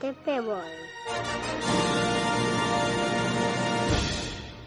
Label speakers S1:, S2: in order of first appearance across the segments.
S1: Tepe Boy.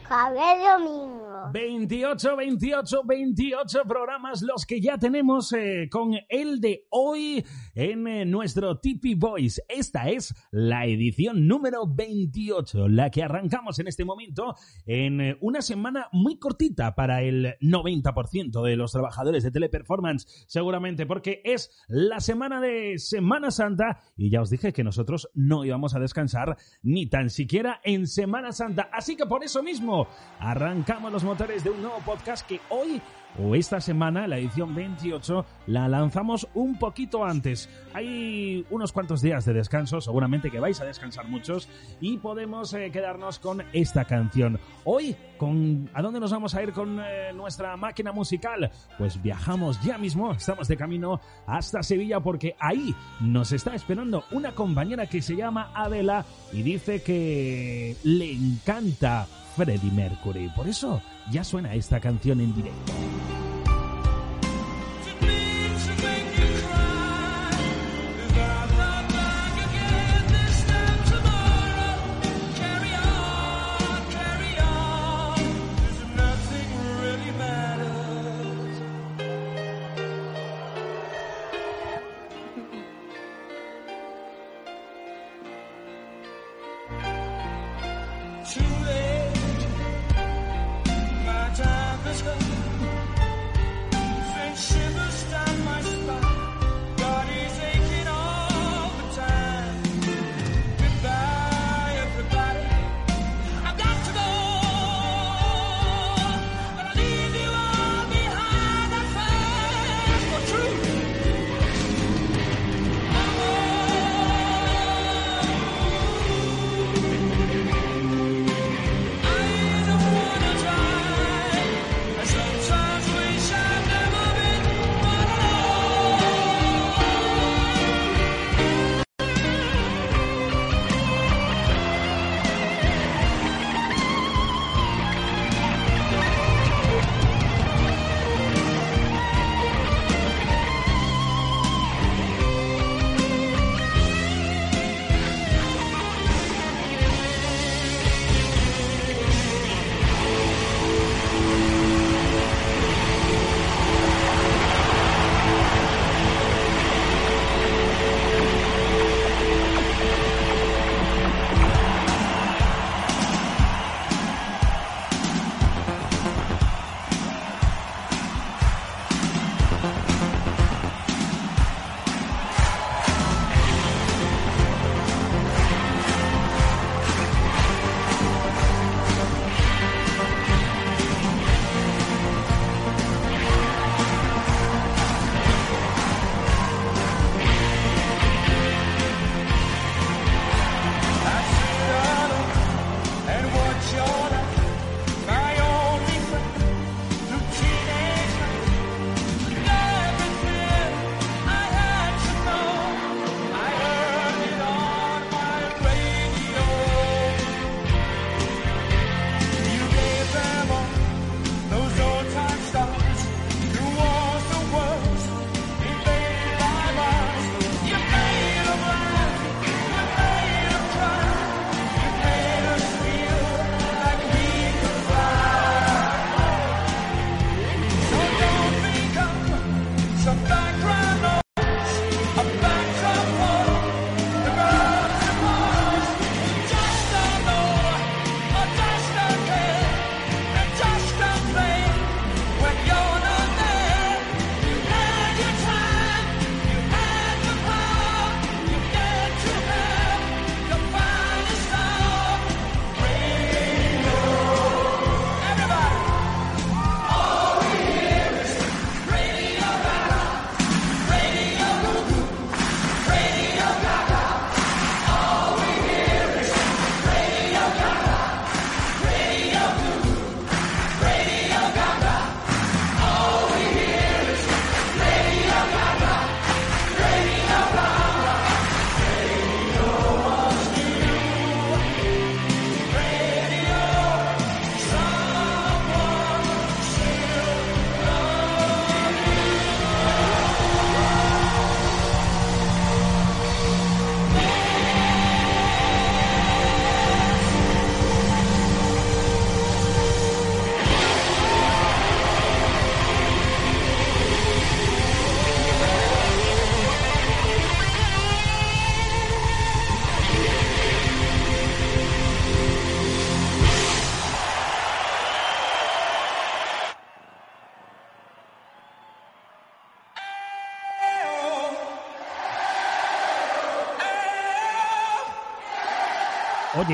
S1: Javier Domingo.
S2: 28, 28, 28 programas los que ya tenemos eh, con el de hoy en eh, nuestro Tipi Voice. Esta es la edición número 28, la que arrancamos en este momento en eh, una semana muy cortita para el 90% de los trabajadores de Teleperformance, seguramente porque es la semana de Semana Santa y ya os dije que nosotros no íbamos a descansar ni tan siquiera en Semana Santa. Así que por eso mismo arrancamos los motores de un nuevo podcast que hoy o esta semana, la edición 28, la lanzamos un poquito antes. Hay unos cuantos días de descanso, seguramente que vais a descansar muchos y podemos eh, quedarnos con esta canción. Hoy, con ¿a dónde nos vamos a ir con eh, nuestra máquina musical? Pues viajamos ya mismo, estamos de camino hasta Sevilla porque ahí nos está esperando una compañera que se llama Adela y dice que le encanta Freddie Mercury. Por eso ya suena esta canción en directo.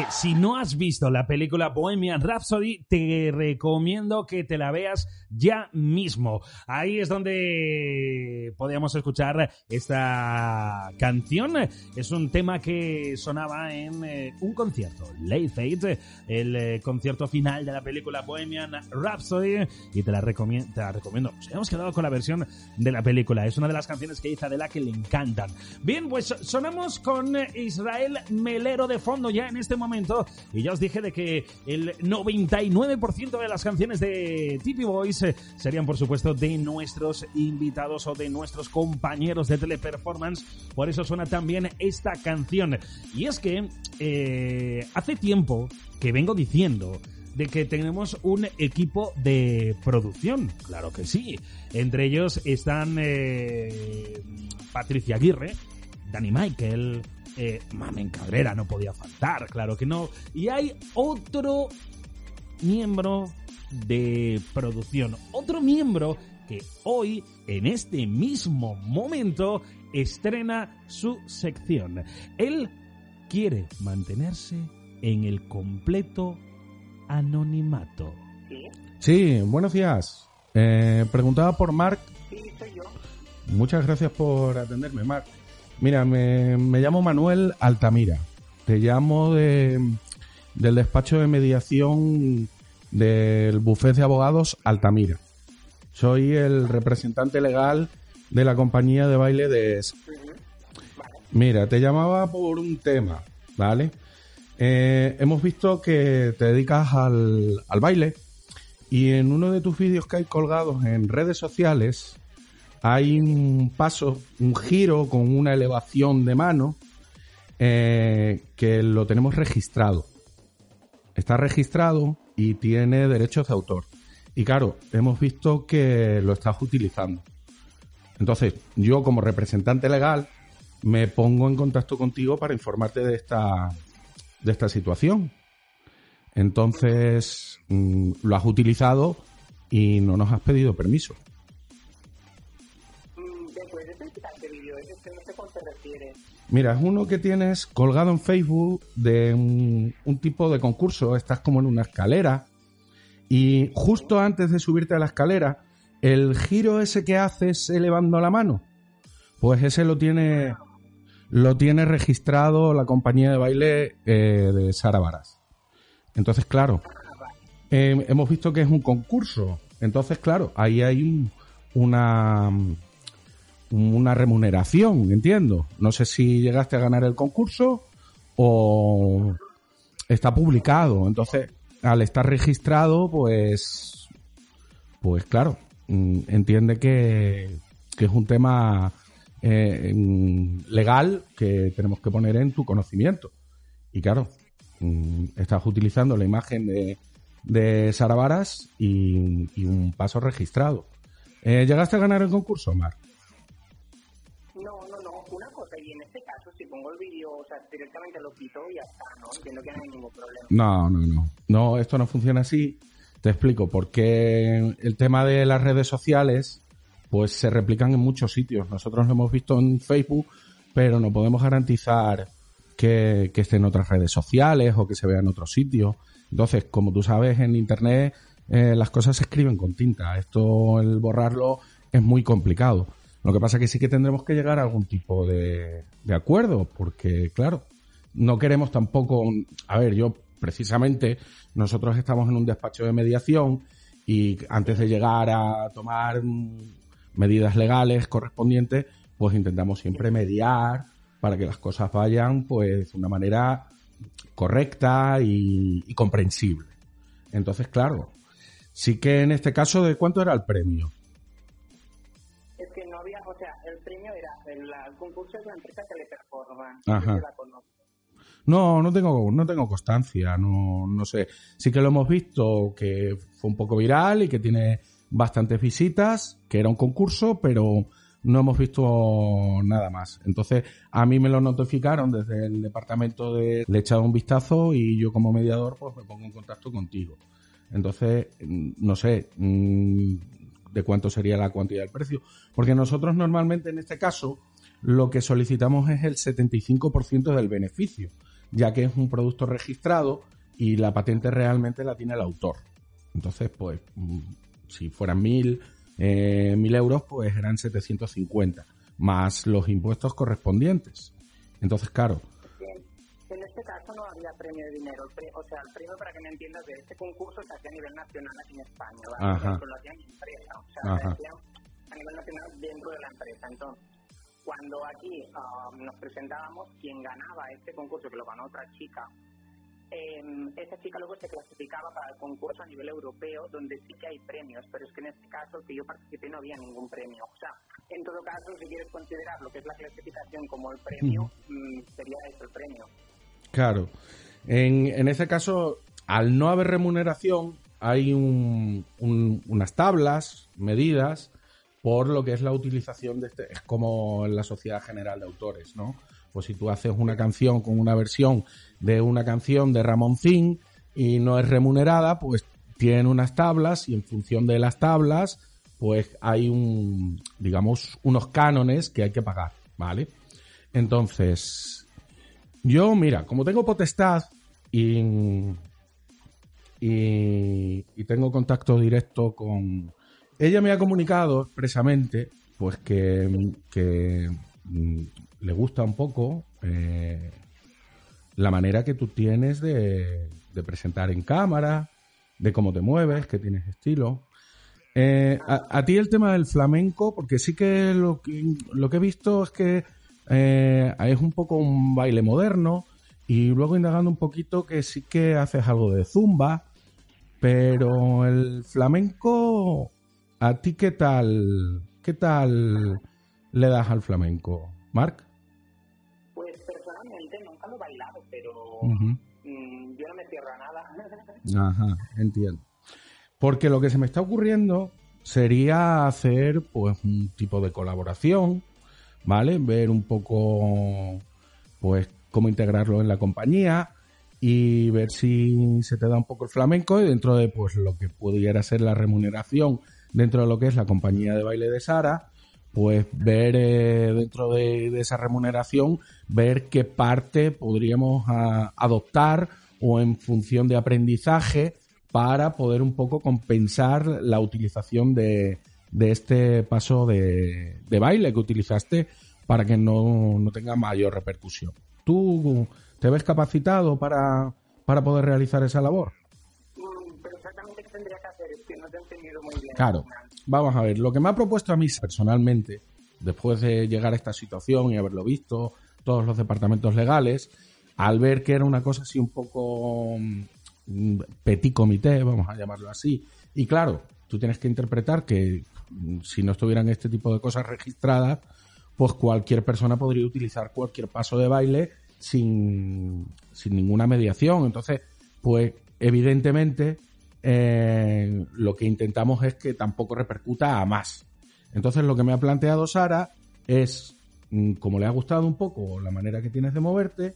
S2: Si no has visto la película Bohemian Rhapsody, te recomiendo que te la veas ya mismo. Ahí es donde podíamos escuchar esta canción. Es un tema que sonaba en eh, un concierto, Late Fate, el eh, concierto final de la película Bohemian Rhapsody. Y te la. Te la recomiendo. Nos hemos quedado con la versión de la película. Es una de las canciones que dice Adela que le encantan. Bien, pues sonamos con Israel Melero de fondo ya en este momento. Y ya os dije de que el 99% de las canciones de Tippy Boys eh, serían, por supuesto, de nuestros invitados o de nuestros compañeros de teleperformance. Por eso suena también esta canción. Y es que eh, hace tiempo que vengo diciendo de que tenemos un equipo de producción. Claro que sí. Entre ellos están eh, Patricia Aguirre, Dani Michael, eh, Mamen Cabrera no podía faltar, claro que no. Y hay otro miembro de producción, otro miembro que hoy, en este mismo momento, estrena su sección. Él quiere mantenerse en el completo anonimato.
S3: Sí, buenos días. Eh, preguntaba por Mark.
S4: Sí, soy yo.
S3: Muchas gracias por atenderme, Mark. Mira, me, me llamo Manuel Altamira. Te llamo de, del despacho de mediación del bufete de abogados Altamira. Soy el representante legal de la compañía de baile de... Mira, te llamaba por un tema, ¿vale? Eh, hemos visto que te dedicas al, al baile y en uno de tus vídeos que hay colgados en redes sociales hay un paso, un giro con una elevación de mano eh, que lo tenemos registrado. Está registrado y tiene derechos de autor. Y claro, hemos visto que lo estás utilizando. Entonces, yo como representante legal me pongo en contacto contigo para informarte de esta, de esta situación. Entonces, mm, lo has utilizado y no nos has pedido permiso. Mira, es uno que tienes colgado en Facebook de un, un, tipo de concurso. Estás como en una escalera. Y justo antes de subirte a la escalera, el giro ese que haces elevando la mano, pues ese lo tiene, lo tiene registrado la compañía de baile eh, de Sara Varas. Entonces, claro, eh, hemos visto que es un concurso. Entonces, claro, ahí hay un, una, una remuneración, entiendo. No sé si llegaste a ganar el concurso o está publicado. Entonces, al estar registrado, pues, pues claro, mm, entiende que, que es un tema eh, legal que tenemos que poner en tu conocimiento. Y claro, mm, estás utilizando la imagen de, de y un paso registrado. Eh, ¿Llegaste a ganar el concurso, Mar?
S4: No, no, no. Una cosa, y en este caso, pongo el vídeo, o sea, directamente lo quito y ya está, ¿no? Que no ningún problema.
S3: No, no, no. No, esto no funciona así. Te explico, porque el tema de las redes sociales, pues se replican en muchos sitios. Nosotros lo hemos visto en Facebook, pero no podemos garantizar que, que esté en otras redes sociales o que se vea en otros sitios. Entonces, como tú sabes, en Internet eh, las cosas se escriben con tinta. Esto, el borrarlo, es muy complicado. Lo que pasa es que sí que tendremos que llegar a algún tipo de, acuerdo, porque, claro, no queremos tampoco. A ver, yo precisamente, nosotros estamos en un despacho de mediación y antes de llegar a tomar medidas legales correspondientes, pues intentamos siempre mediar para que las cosas vayan pues de una manera correcta y comprensible. Entonces, claro, sí que en este caso, ¿de cuánto era el premio?
S4: El, el concurso de la empresa.
S3: Ajá.
S4: que la conozco.
S3: No, no tengo, no tengo constancia, no, no sé. Sí que lo hemos visto que fue un poco viral y que tiene bastantes visitas, que era un concurso, pero no hemos visto nada más. Entonces, a mí me lo notificaron desde el departamento de... Le he echado un vistazo y yo como mediador pues me pongo en contacto contigo. Entonces, no sé mm, de cuánto sería la cuantía del precio. Porque nosotros normalmente en este caso lo que solicitamos es el 75% del beneficio ya que es un producto registrado y la patente realmente la tiene el autor. Entonces, pues, mm, si fueran mil, eh, mil euros, pues eran 750, más los impuestos correspondientes. Entonces, claro,
S4: este caso no había premio de dinero. O sea, el premio, para que me entiendas, de este concurso se hacía a nivel nacional aquí en España. ¿vale? Lo hacían en empresa. O sea,
S3: Ajá.
S4: lo hacían a nivel nacional dentro de la empresa. Entonces, cuando aquí ah, nos presentábamos, quien ganaba este concurso, que lo ganó otra chica, eh, esa chica luego se clasificaba para el concurso a nivel europeo, donde sí que hay premios, pero es que en este caso, el que yo participé, no había ningún premio. O sea, en todo caso, si quieres considerar lo que es la clasificación como el premio, mm, sería eso el premio.
S3: Claro. En, en ese caso, al no haber remuneración, hay un- un- unas tablas, medidas, por lo que es la utilización de este. Es como en la Sociedad General de Autores, ¿no? Pues si tú haces una canción con una versión de una canción de Ramoncín y no es remunerada, pues tienen unas tablas y en función de las tablas, pues hay un, digamos, unos cánones que hay que pagar, ¿vale? Entonces, yo, mira, como tengo potestad y, y, tengo contacto directo con... Ella me ha comunicado expresamente, pues que, que, mm, le gusta un poco eh, la manera que tú tienes de, de presentar en cámara, de cómo te mueves, que tienes estilo. Eh, a, a ti el tema del flamenco, porque sí que lo que, lo que he visto es que eh, es un poco un baile moderno y luego indagando un poquito que sí que haces algo de zumba, pero el flamenco, ¿a ti qué tal, qué tal le das al flamenco, Marc?
S4: Pues personalmente nunca lo he bailado, pero mm, yo no me cierro a nada.
S3: Ajá, entiendo. Porque lo que se me está ocurriendo sería hacer pues un tipo de colaboración, ¿vale? Ver un poco pues cómo integrarlo en la compañía y ver si se te da un poco el flamenco y dentro de pues lo que pudiera ser la remuneración dentro de lo que es la compañía de baile de Sara, pues ver eh, dentro de, esa remuneración, ver qué parte podríamos a- adoptar o en función de aprendizaje para poder un poco compensar la utilización de, de este paso de, de baile que utilizaste para que no, no tenga mayor repercusión. ¿Tú te ves capacitado para, para poder realizar esa labor?
S4: Mm, pero exactamente qué tendría que hacer, es que no te he entendido muy bien.
S3: Claro. Vamos a ver, lo que me ha propuesto a mí personalmente, después de llegar a esta situación y haberlo visto, todos los departamentos legales, al ver que era una cosa así un poco mm, petit comité, vamos a llamarlo así, y claro, tú tienes que interpretar que si no estuvieran este tipo de cosas registradas, pues cualquier persona podría utilizar cualquier paso de baile sin, sin ninguna mediación. Entonces, pues evidentemente eh, lo que intentamos es que tampoco repercuta a más. Entonces lo que me ha planteado Sara es, mm, como le ha gustado un poco la manera que tienes de moverte,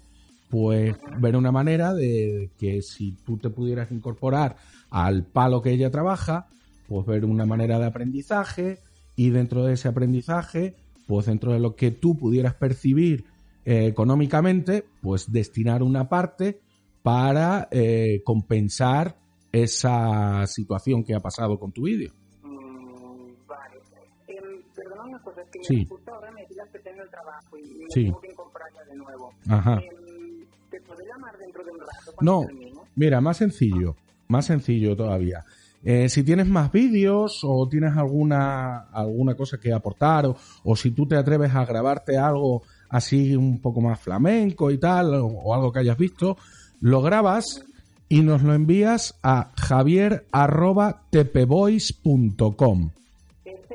S3: pues ver una manera de que si tú te pudieras incorporar al palo que ella trabaja, pues ver una manera de aprendizaje y dentro de ese aprendizaje, pues dentro de lo que tú pudieras percibir eh, económicamente, pues destinar una parte para eh, compensar esa situación que ha pasado con tu vídeo.
S4: Mm, vale. Perdona una cosa, es que
S3: Sí.
S4: justo ahora me pidas que tengo el trabajo y me
S3: Sí.
S4: tengo que incorporar ya de nuevo.
S3: Ajá.
S4: Em, ¿Te puedo llamar dentro de un rato
S3: No,
S4: termine?
S3: mira, más sencillo, más sencillo todavía. Eh, si tienes más vídeos o tienes alguna, alguna cosa que aportar o, o si tú te atreves a grabarte algo así un poco más flamenco y tal o, o algo que hayas visto, lo grabas y nos lo envías a javier.tpvoice.com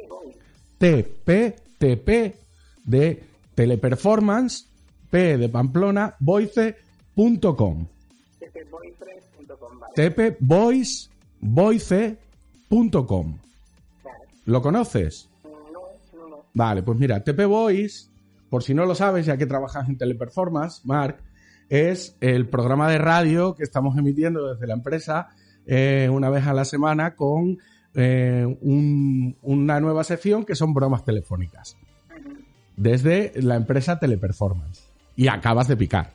S4: voy.
S3: TP, TP de teleperformance, P de Pamplona, voice.com.
S4: tpboyfriends.com, vale.
S3: voice.com. ¿Lo conoces?
S4: No, no, no.
S3: Vale, pues mira, TP Voice, por si no lo sabes, ya que trabajas en Teleperformance, Mark, es el programa de radio que estamos emitiendo desde la empresa eh, una vez a la semana con eh, un- una nueva sección que son bromas telefónicas. Desde la empresa Teleperformance. Y acabas de picar.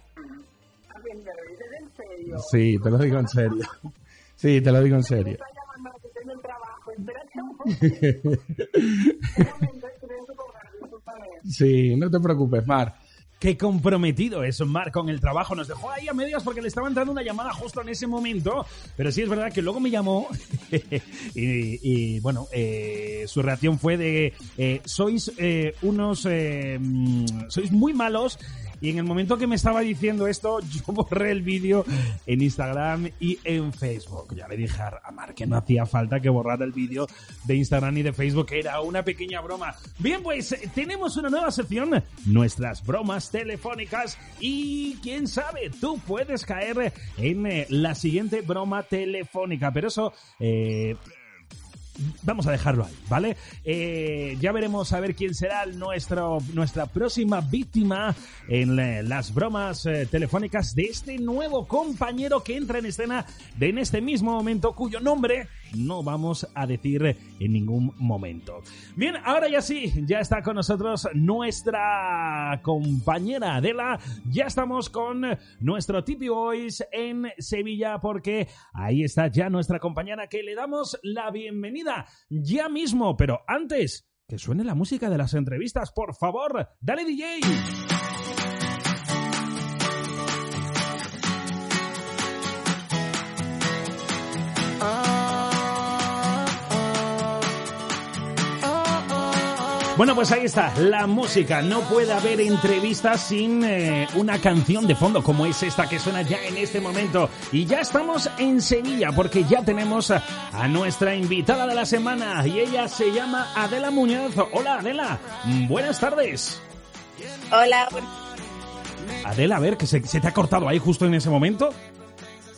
S4: Ah.
S3: Sí, te lo digo en serio. Sí, te lo digo en serio. Sí, no te preocupes, Mar.
S2: Qué comprometido es Mar con el trabajo. Nos dejó ahí a medias porque le estaba entrando una llamada justo en ese momento. Pero sí es verdad que luego me llamó y, y, bueno, eh, su reacción fue de eh, sois eh, unos eh, mm, sois muy malos. Y en el momento que me estaba diciendo esto, yo borré el vídeo en Instagram y en Facebook. Ya le dije a Mar que no hacía falta que borrara el vídeo de Instagram y de Facebook, que era una pequeña broma. Bien, pues eh, tenemos una nueva sección, nuestras bromas telefónicas. Y quién sabe, tú puedes caer en eh, la siguiente broma telefónica. Pero eso, eh, vamos a dejarlo ahí, ¿vale? Eh, ya veremos a ver quién será nuestro, nuestra próxima víctima en eh, las bromas eh, telefónicas de este nuevo compañero que entra en escena de en este mismo momento, cuyo nombre no vamos a decir en ningún momento. Bien, ahora ya sí, ya está con nosotros nuestra compañera Adela. Ya estamos con nuestro Tipi Boys en Sevilla porque ahí está ya nuestra compañera que le damos la bienvenida ya mismo. Pero antes, que suene la música de las entrevistas, por favor. Dale DJ. Bueno, pues ahí está, la música. No puede haber entrevistas sin eh, una canción de fondo como es esta que suena ya en este momento. Y ya estamos en Sevilla porque ya tenemos a, a nuestra invitada de la semana y ella se llama Adela Muñoz. Hola Adela, buenas tardes.
S5: Hola,
S2: Adela, a ver, que se, se te ha cortado ahí justo en ese momento.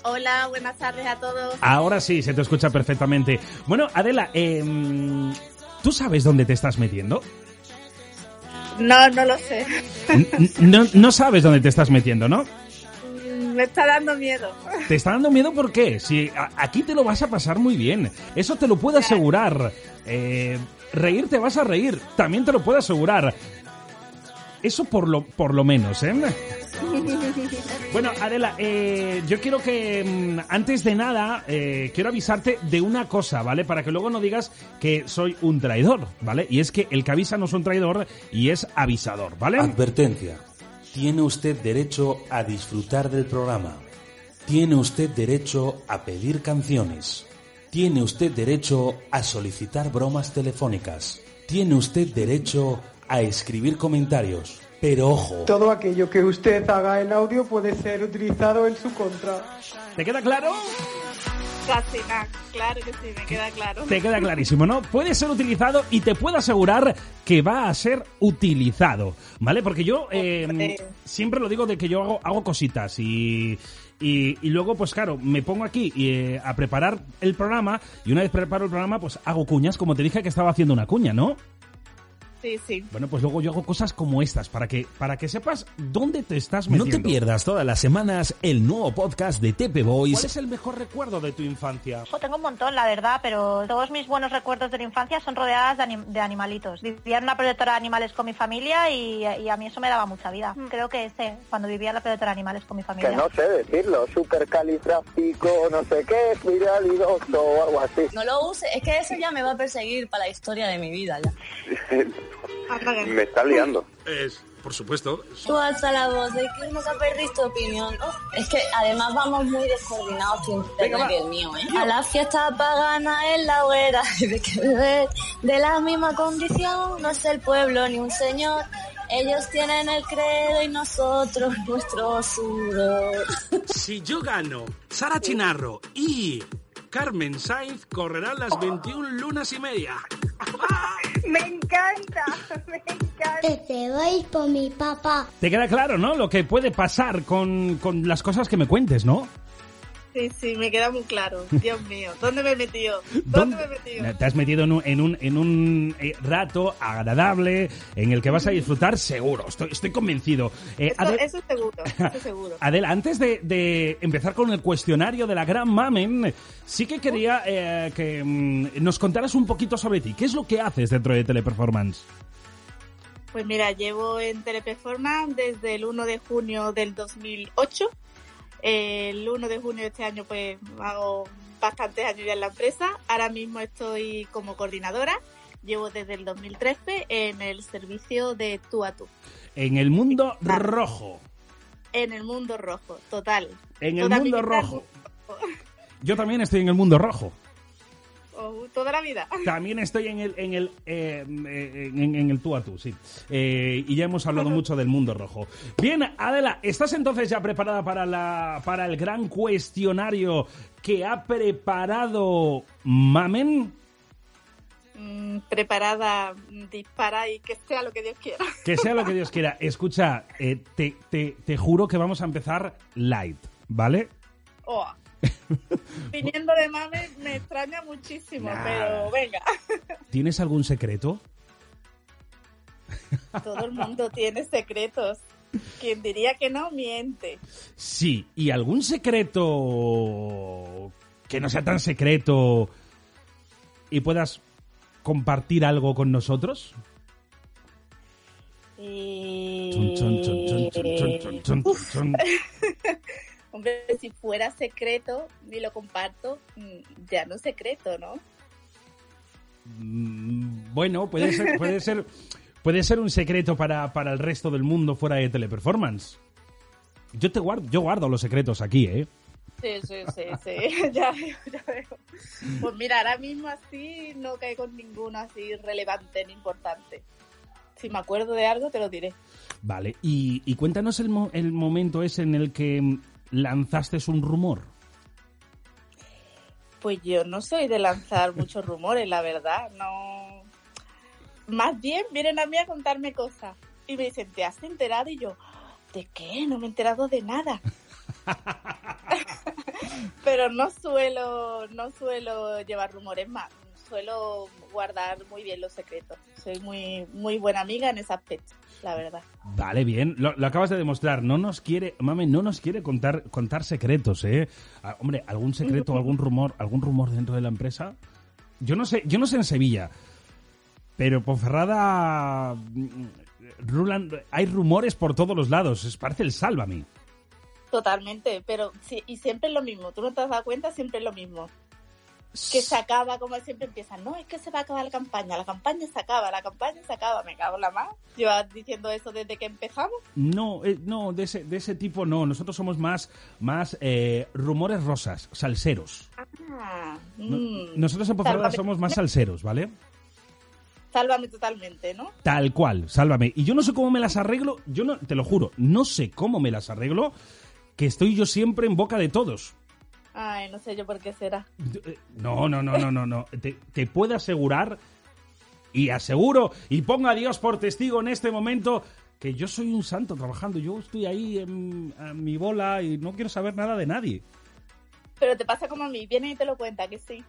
S5: hola, buenas tardes a todos.
S2: Ahora sí, se te escucha perfectamente. Bueno, Adela, eh, ¿tú sabes dónde te estás metiendo?
S5: No, no lo sé.
S2: No, no sabes dónde te estás metiendo, ¿no?
S5: Me está dando miedo.
S2: ¿Te está dando miedo por qué? Si a- aquí te lo vas a pasar muy bien. Eso te lo puedo asegurar. Eh, reír te vas a reír. También te lo puedo asegurar. Eso por lo, por lo menos, ¿eh? Bueno, Adela, eh, yo quiero que mm, antes de nada, eh, quiero avisarte de una cosa, ¿vale? Para que luego no digas que soy un traidor, ¿vale? Y es que el que avisa no es un traidor y es avisador, ¿vale?
S6: Advertencia. Tiene usted derecho a disfrutar del programa. Tiene usted derecho a pedir canciones. Tiene usted derecho a solicitar bromas telefónicas. Tiene usted derecho a escribir comentarios. Pero ojo,
S7: Todo aquello que usted haga en audio puede ser utilizado en su contra.
S2: ¿Te queda claro?
S5: Casi nada. Claro que sí, me queda claro.
S2: Te queda clarísimo, ¿no? Puede ser utilizado y te puedo asegurar que va a ser utilizado, ¿vale? Porque yo eh, siempre lo digo de que yo hago, hago cositas y, y, y luego, pues claro, me pongo aquí eh, a preparar el programa y una vez preparo el programa, pues hago cuñas, como te dije que estaba haciendo una cuña, ¿no?
S5: Sí, sí.
S2: Bueno, pues luego yo hago cosas como estas para que, para que sepas dónde te estás
S8: No
S2: metiendo.
S8: te pierdas todas las semanas el nuevo podcast de Tepe
S2: ¿Cuál
S8: Boys.
S2: es el mejor recuerdo de tu infancia?
S9: Ojo, tengo un montón, la verdad, pero todos mis buenos recuerdos de la infancia son rodeadas de, anim- de animalitos. Vivía en una protectora de animales con mi familia y, y a mí eso me daba mucha vida. Creo que ese, cuando vivía en la protectora de animales con mi familia.
S10: Que no sé decirlo, supercalifrágico, no sé qué, espiralidoso o algo así.
S11: No lo use, es que eso ya me va a perseguir para la historia de mi vida ya.
S10: Me está liando.
S2: Es, por supuesto.
S11: Tú alza la voz de que nunca perdiste tu opinión. Oh, es que además vamos muy descoordinados tu
S2: Venga, va.
S11: internet y el mío, ¿eh? A la fiesta pagana en la hoguera de que beber de la misma condición no es el pueblo ni un señor. Ellos tienen el credo y nosotros nuestro sudor.
S2: Si yo gano, Sara Chinarro y Carmen Sainz correrán las 21 lunas y media.
S5: Me encanta, me encanta.
S1: Que te voy por mi papá.
S2: Te queda claro, ¿no? Lo que puede pasar con, con las cosas que me cuentes, ¿no?
S5: Sí, sí, me queda muy claro. Dios mío, ¿dónde me he metido? ¿Dónde, me he metido?
S2: Te has metido en un, en un, en un eh, rato agradable en el que vas a disfrutar seguro. Estoy, estoy convencido. Eh,
S5: Eso,
S2: Adel-
S5: eso es seguro, eso es seguro.
S2: Adela, antes de, de empezar con el cuestionario de la gran mamen, sí que quería eh, que mm, nos contaras un poquito sobre ti. ¿Qué es lo que haces dentro de Teleperformance?
S5: Pues mira, llevo en Teleperformance desde el 1 de junio del 2008. El 1 de junio de este año pues hago bastantes años ya en la empresa. Ahora mismo estoy como coordinadora. Llevo desde el 2013 en el servicio de tú a tú.
S2: En el mundo rojo.
S5: En el mundo rojo, total.
S2: En el mundo rojo. Yo también estoy en el mundo rojo.
S5: Toda la vida.
S2: También estoy en el en el eh, en, el tú a tú, sí. Eh, y ya hemos hablado mucho del mundo rojo. Bien, Adela, ¿estás entonces ya preparada para la para el gran cuestionario que ha preparado Mamen?
S5: Mm, preparada, dispara y que sea lo que Dios quiera.
S2: Que sea lo que Dios quiera. Escucha, eh, te, te, te juro que vamos a empezar light, ¿vale?
S5: Oh. Viniendo de mame me extraña muchísimo, pero venga.
S2: ¿Tienes algún secreto?
S5: Todo el mundo tiene secretos. Quien diría que no, miente.
S2: Sí, ¿y algún secreto que no sea tan secreto y puedas compartir algo con nosotros?
S5: Hombre, si fuera secreto y lo comparto, mm, ya no es secreto, ¿no?
S2: Mm, bueno, puede ser, puede ser, puede ser un secreto para, para el resto del mundo fuera de Teleperformance. Yo te guardo, yo guardo los secretos aquí, ¿eh?
S5: Sí, sí, sí, sí, ya veo, ya veo. Pues mira, ahora mismo así no caigo en ninguno así relevante ni importante. Si me acuerdo de algo, te lo diré.
S2: Vale, y, y cuéntanos el, el momento ese en el que lanzaste un rumor?
S5: Pues yo no soy de lanzar muchos rumores, la verdad. No. Más bien vienen a mí a contarme cosas. Y me dicen, ¿te has enterado? Y yo, ¿de qué? No me he enterado de nada. Pero no suelo, no suelo llevar rumores más. Suelo guardar muy bien los secretos. Soy muy, muy buena amiga en ese aspecto la verdad.
S2: Vale, bien. Lo, acabas de demostrar. No nos quiere, mame, no nos quiere contar, contar secretos, ¿eh? Ah, hombre, algún secreto, algún rumor, algún rumor dentro de la empresa. Yo no sé, yo no sé en Sevilla, pero Ponferrada Rulan, hay rumores por todos los lados. Es parece el sálvame.
S5: Totalmente, pero sí, y siempre es lo mismo. Tú no te has dado cuenta, siempre es lo mismo que se acaba, como siempre empieza, no, es que se va a acabar la campaña, la campaña se acaba, la campaña se acaba, me cago en la más. ¿Llevas diciendo eso desde que empezamos?
S2: No, eh, no, de ese, de ese tipo no, nosotros somos más, más eh, rumores rosas, salseros. Ah, mm. nosotros en Ponferrada somos más salseros, ¿vale?
S5: Sálvame totalmente, ¿no?
S2: Tal cual, sálvame. Y yo no sé cómo me las arreglo, yo no, te lo juro, no sé cómo me las arreglo, que estoy yo siempre en boca de todos.
S5: Ay, no sé yo por qué será.
S2: Eh, no, no, no, no, no, no. Te, puedo asegurar y aseguro y ponga a Dios por testigo en este momento que yo soy un santo trabajando. Yo estoy ahí en, mi bola y no quiero saber nada de nadie.
S5: Pero te pasa como a mí, viene y te lo cuenta, que sí.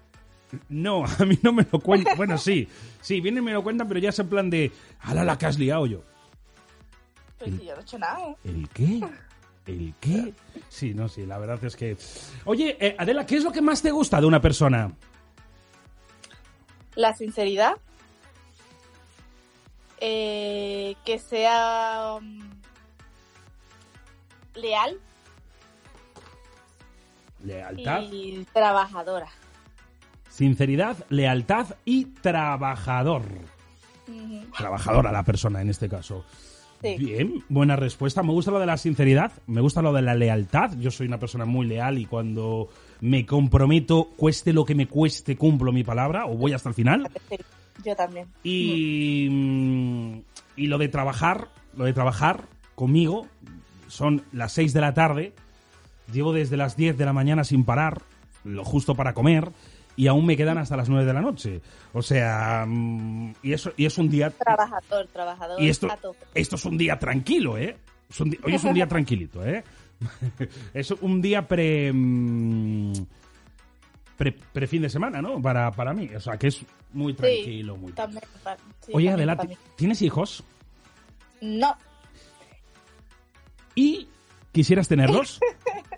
S2: No, a mí no me lo cuenta. Bueno, sí, sí, viene y me lo cuentan, pero ya es en plan de, ¡hala la que has liado yo!
S5: Pues yo no he hecho nada.
S2: ¿El qué? ¿El qué? Sí, no, sí, la verdad es que... Oye, eh, Adela, ¿qué es lo que más te gusta de una persona?
S5: La sinceridad. Eh, que sea um, leal.
S2: Lealtad.
S5: Y trabajadora.
S2: Sinceridad, lealtad y trabajador. Trabajadora la persona en este caso. Bien, buena respuesta. Me gusta lo de la sinceridad, me gusta lo de la lealtad. Yo soy una persona muy leal y cuando me comprometo, cueste lo que me cueste, cumplo mi palabra o voy hasta el final.
S5: yo también.
S2: Y, mm, y lo de trabajar, lo de trabajar conmigo, son las 6 de la tarde, llevo desde las 10 de la mañana sin parar, lo justo para comer y aún me quedan hasta las 9 de la noche. O sea, mm, y eso y es un día
S5: trabajador, trabajador.
S2: Y esto esto es un día tranquilo, ¿eh? hoy es un día tranquilito, ¿eh? es un día pre, mm, pre, fin de semana, ¿no? Para, para mí, o sea, que es muy tranquilo, muy
S5: también,
S2: Oye, adelante, ¿tienes hijos?
S5: No.
S2: ¿Y quisieras tenerlos?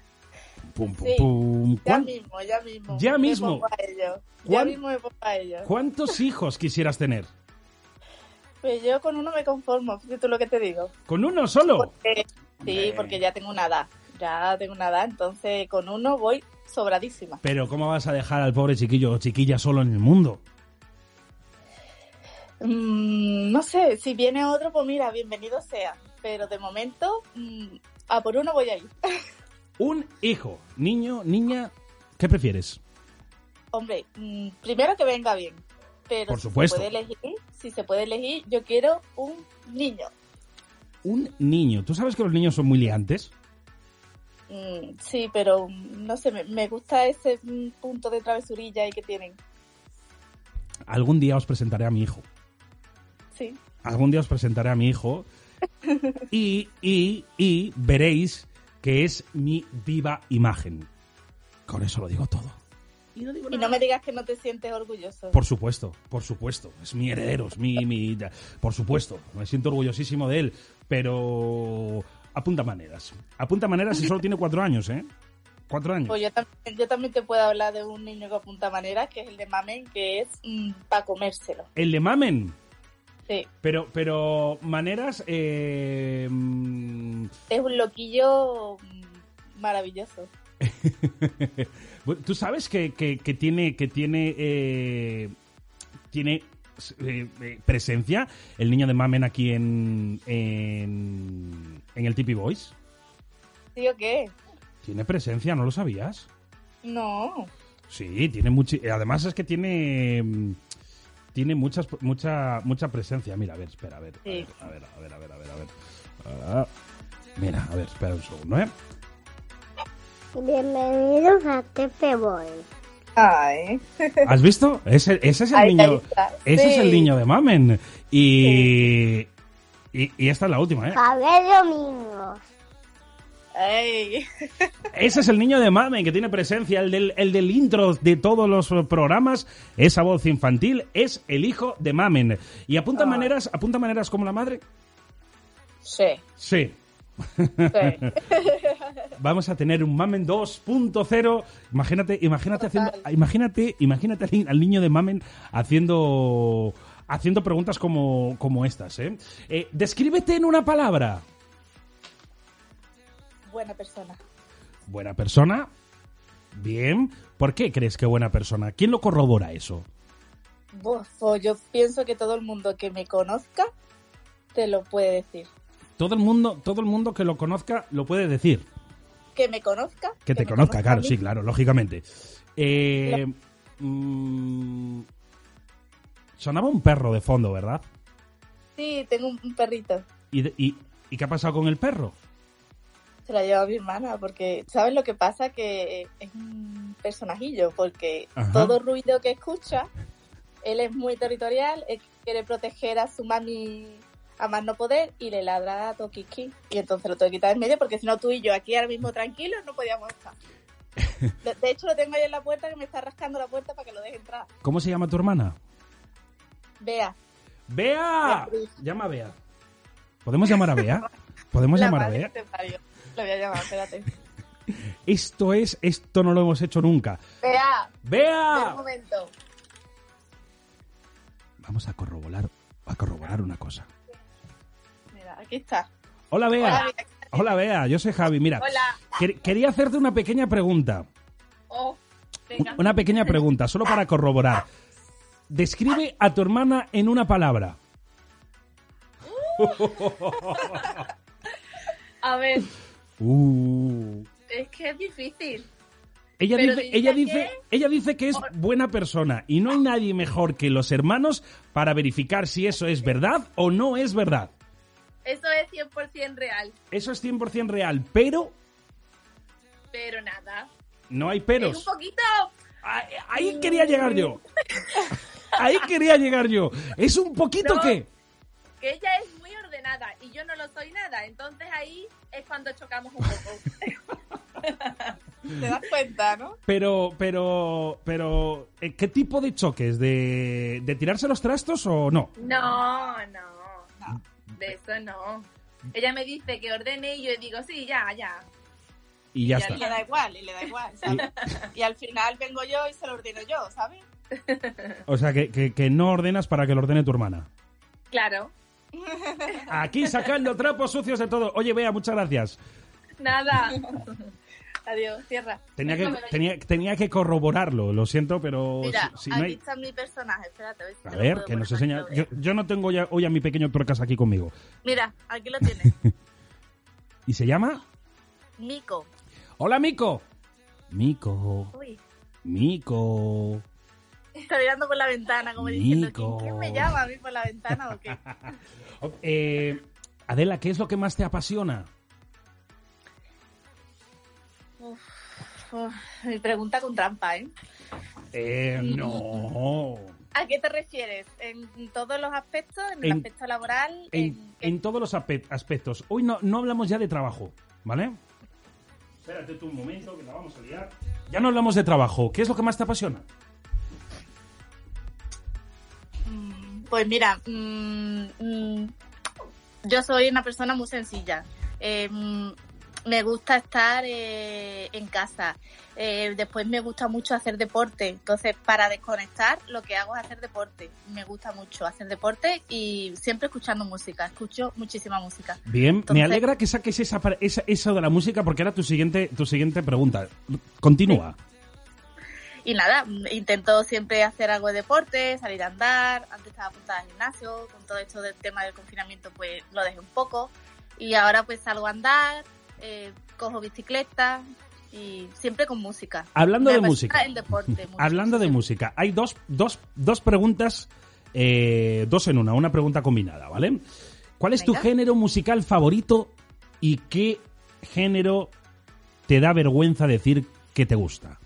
S5: pum, pum, Ya mismo, ya mismo.
S2: Ya mismo.
S5: Ya mismo me pongo a ello.
S2: ¿Cuántos hijos quisieras tener?
S5: Pues yo con uno me conformo, fíjate lo que te digo.
S2: ¿Con uno solo?
S5: sí, porque ya tengo una edad. ya tengo una edad, entonces con uno voy sobradísima.
S2: Pero ¿cómo vas a dejar al pobre chiquillo o chiquilla solo en el mundo?
S5: Mm, no sé, si viene otro, pues mira, bienvenido sea. Pero de momento, mm, a por uno voy a ir.
S2: Un hijo, niño, niña, ¿qué prefieres?
S5: Hombre, mm, primero que venga bien. Pero
S2: Por
S5: si
S2: supuesto.
S5: se puede elegir, si se puede elegir, yo quiero un niño.
S2: Un niño. ¿Tú sabes que los niños son muy liantes?
S5: Mm, sí, pero mm, no sé, me, me gusta ese mm, punto de travesurilla ahí que tienen.
S2: Algún día os presentaré a mi hijo.
S5: Sí.
S2: Algún día os presentaré a mi hijo y, y, y veréis que es mi viva imagen. Con eso lo digo todo.
S5: Y no me digas que no te sientes orgulloso.
S2: Por supuesto, por supuesto. Es mi heredero, es mi, mi- Por supuesto, me siento orgullosísimo de él, pero... Apunta maneras. Apunta maneras y solo tiene cuatro años, ¿eh? Cuatro años.
S5: Pues yo también, yo también te puedo hablar de un niño que apunta manera, que es el de Mamen, que es para comérselo.
S2: El de Mamen.
S5: Sí,
S2: Pero, pero maneras... eh, mm,
S5: es un loquillo mm, maravilloso.
S2: Tú sabes que, que- que tiene que tiene eh, tiene eh, eh, presencia el niño de Mamen aquí en en, en el Tipi Boys.
S5: ¿Sí o qué?
S2: Tiene presencia, ¿no lo sabías?
S5: No.
S2: Sí, tiene mucho. Además es que tiene mm, tiene muchas mucha mucha presencia. Mira, a ver, espera, a ver,
S5: Sí.
S2: a ver, a ver, a ver, a ver, a ver. Ah, mira, a ver, espera un segundo, ¿eh?
S1: Bienvenidos a Tepe Boy.
S5: Ay.
S2: ¿Has visto? Ese, ese es el
S5: Ahí
S2: niño. Ese es el niño de Mamen. Y, y, y esta es la última, ¿eh?
S1: Javier Domingos.
S5: Ay.
S2: Ese es el niño de Mamen que tiene presencia, el del, el del intro de todos los programas. Esa voz infantil es el hijo de Mamen. ¿Y apunta maneras, apunta maneras como la madre?
S5: Sí.
S2: Sí.
S5: sí.
S2: Vamos a tener un Mamen 2.0. Imagínate, imagínate haciendo, imagínate, imagínate al niño de Mamen haciendo haciendo preguntas como, como estas, ¿eh? Eh, Descríbete en una palabra.
S5: Buena persona.
S2: Buena persona. Bien. ¿Por qué crees que buena persona? ¿Quién lo corrobora eso?
S5: Yo pienso que todo el mundo que me conozca te lo puede decir.
S2: Todo el mundo, todo el mundo que lo conozca lo puede decir.
S5: Que me conozca.
S2: Que te conozca, claro, sí, claro, lógicamente. Eh, mm, sonaba un perro de fondo, ¿verdad?
S5: Sí, tengo un perrito.
S2: ¿Y, de- y, ¿y qué ha pasado con el perro?
S5: Se la lleva mi hermana, porque ¿sabes lo que pasa? Que es un personajillo, porque
S2: Ajá.
S5: todo ruido que escucha, él es muy territorial, él quiere proteger a su mami a más no poder y le ladra a Tokiki. Y entonces lo tengo que quitar en medio, porque si no tú y yo aquí ahora mismo tranquilos no podíamos estar. De, hecho lo tengo ahí en la puerta que me está rascando la puerta para que lo deje entrar.
S2: ¿Cómo se llama tu hermana? ¡Bea!
S5: Beatriz.
S2: Llama a Bea. ¿Podemos llamar a Bea? ¿Podemos
S5: La
S2: llamar a Bea?
S5: Lo voy a llamar, espérate.
S2: Esto es, esto no lo hemos hecho nunca.
S5: Vea.
S2: ¡Bea!
S5: Un momento.
S2: Vamos a corroborar, a corroborar una cosa.
S5: Mira, aquí está.
S2: Hola, Bea.
S5: Hola, Bea.
S2: Yo soy Javi. Mira,
S5: Hola.
S2: quer- quería hacerte una pequeña pregunta.
S5: Oh, venga.
S2: Una pequeña pregunta, solo para corroborar. Describe a tu hermana en una palabra.
S5: A ver,
S2: Uh.
S5: es que es difícil.
S2: Ella
S5: Pero
S2: dice, ella
S5: que-
S2: dice, ella dice que es buena persona y no hay nadie mejor que los hermanos para verificar si eso es verdad o no es verdad.
S5: Eso es 100% real,
S2: Eso es 100% real, pero
S5: pero nada.
S2: no hay
S5: Es un
S2: peros.
S5: poquito...
S2: Ahí, ahí quería llegar yo. Ahí quería llegar yo. Es un poquito
S5: No.
S2: que...
S5: Que ella es muy ordenada y yo no lo soy nada. Entonces ahí es cuando chocamos un poco. ¿Te das cuenta, no?
S2: Pero, pero, pero, eh, ¿qué tipo de choques? ¿De, de tirarse los trastos o no?
S5: No, no, no. De eso no. Ella me dice que ordene y yo digo, sí, ya, ya.
S2: Y ya
S5: y
S2: está.
S5: le da igual, y le da igual, ¿sabes? y al final vengo yo y se lo ordeno yo, ¿sabes?
S2: O sea, que, que- que no ordenas para que lo ordene tu hermana.
S5: Claro.
S2: Aquí sacando trapos sucios de todo. Oye, Bea, muchas gracias.
S5: Nada. Adiós, cierra.
S2: Tenía que, tenía, tenía que corroborarlo, lo siento, pero
S5: Mira,
S2: si, si no
S5: aquí
S2: hay...
S5: está mi personaje, espérate. ver si
S2: A
S5: te lo
S2: ver, que nos enseña... Yo, yo no tengo ya hoy a mi pequeño tuercas aquí conmigo.
S5: Mira, aquí lo tienes.
S2: ¿Y se llama?
S5: Mico.
S2: Hola, Mico. Mico.
S5: Uy,
S2: Mico.
S5: está mirando por la ventana como diciendo. ¿quién, quién me llama a mí por la ventana o qué?
S2: Eh, Adela, ¿qué es lo que más te apasiona?
S5: Uf, uf, mi pregunta con trampa, ¿eh?
S2: Eh, no.
S5: ¿A qué te refieres? ¿En todos los aspectos? ¿En el
S2: En-
S5: aspecto laboral?
S2: En, en todos los aspe- aspectos. Hoy no, no hablamos ya de trabajo, ¿vale? Espérate tú un momento, que la vamos a liar. Ya no hablamos de trabajo. ¿Qué es lo que más te apasiona?
S5: Pues mira, mm, mm, yo soy una persona muy sencilla. Eh, mm, me gusta estar eh, en casa. Eh, después me gusta mucho hacer deporte. Entonces, para desconectar, lo que hago es hacer deporte. Me gusta mucho hacer deporte y siempre escuchando música. Escucho muchísima música.
S2: Bien,
S5: Entonces-
S2: me alegra que saques esa, esa, eso de la música porque era tu siguiente, tu siguiente pregunta. Continúa.
S5: Y nada, intento siempre hacer algo de deporte, salir a andar. Antes estaba apuntada al gimnasio, con todo esto del tema del confinamiento, pues lo dejé un poco. Y ahora pues salgo a andar, eh, cojo bicicleta y siempre con música.
S2: Hablando
S5: Me
S2: de música.
S5: El deporte. mucho.
S2: Hablando de música, hay dos, dos, dos preguntas, eh, dos en una, una pregunta combinada, ¿vale? ¿Cuál es tu género musical favorito y qué género te da vergüenza decir que te gusta?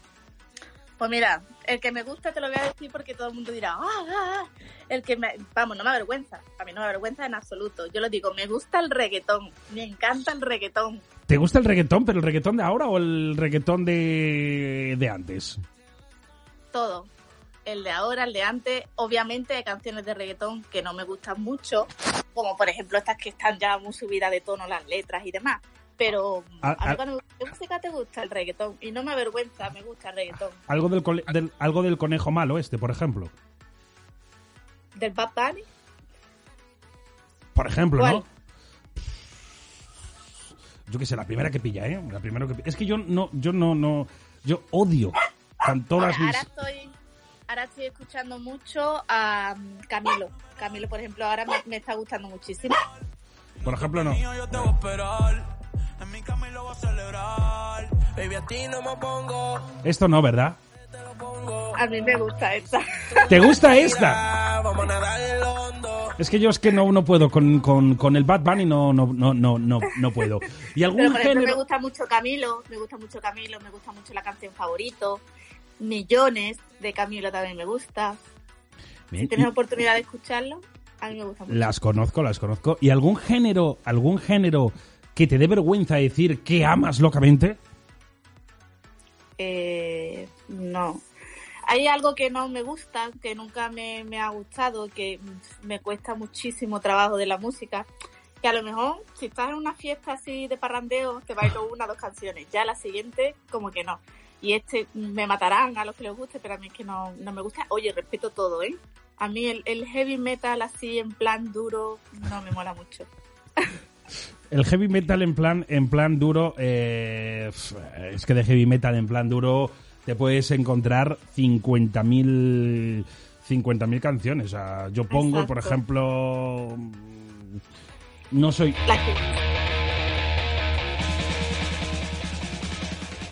S5: Pues mira, el que me gusta te lo voy a decir porque todo el mundo dirá, ah, ah, ah". El que me, vamos, no me avergüenza. A mí no me avergüenza en absoluto. Yo lo digo, me gusta el reggaetón. Me encanta el reggaetón.
S2: ¿Te gusta el reggaetón, pero el reggaetón de ahora o el reggaetón de, de antes?
S5: todo. El de ahora, el de antes. Obviamente hay canciones de reggaetón que no me gustan mucho, como por ejemplo estas que están ya muy subidas de tono las letras y demás. Pero
S2: Ah,
S5: a mí cuando ¿qué música te gusta el reggaetón? Y no me avergüenza, me gusta el reggaetón.
S2: Algo del, cole- del- algo del conejo malo este, por ejemplo.
S5: Del Bad Bunny,
S2: Por ejemplo,
S5: ¿Cuál?
S2: ¿no? Yo qué sé, la primera que pilla, ¿eh? La primera que Es que yo no, yo no, no, yo odio con todas
S5: ahora,
S2: mis...
S5: ahora estoy ahora estoy escuchando mucho a mm, Camilo. Camilo, por ejemplo, ahora me, me está gustando muchísimo.
S2: Por ejemplo, no.
S12: Yo te voy a esperar. En mi cama y lo voy a celebrar. Baby, a ti no me pongo.
S2: Esto no, ¿verdad?
S5: A mí me gusta esta.
S2: ¿Te gusta esta?
S12: Vamos a nadar en lo hondo.
S2: Es que yo es que no, no puedo, con, con, con el Bad Bunny no, no, no, no, no, no puedo. ¿Y algún
S5: Pero por ejemplo me
S2: género?
S5: gusta mucho Camilo, me gusta mucho Camilo, me gusta mucho la canción favorito. Millones de Camilo también me gusta.
S2: Bien,
S5: Si tienes
S2: y-
S5: oportunidad de escucharlo, a mí me gusta mucho.
S2: Las conozco, las conozco. ¿Y algún género, algún género que te dé vergüenza decir que amas locamente?
S5: Eh, no. Hay algo que no me gusta, que nunca me, me ha gustado, que me cuesta muchísimo trabajo de la música. Que a lo mejor, si estás en una fiesta así de parrandeo, te bailo una o dos canciones. Ya la siguiente, como que no. Y este, me matarán a los que les guste, pero a mí es que no, no me gusta. Oye, respeto todo, ¿eh? A mí el, el heavy metal así en plan duro no me mola mucho.
S2: El heavy metal en plan, en plan duro, eh, es que de heavy metal en plan duro te puedes encontrar 50.000 50.000 canciones. O sea, yo pongo, por ejemplo, no soy...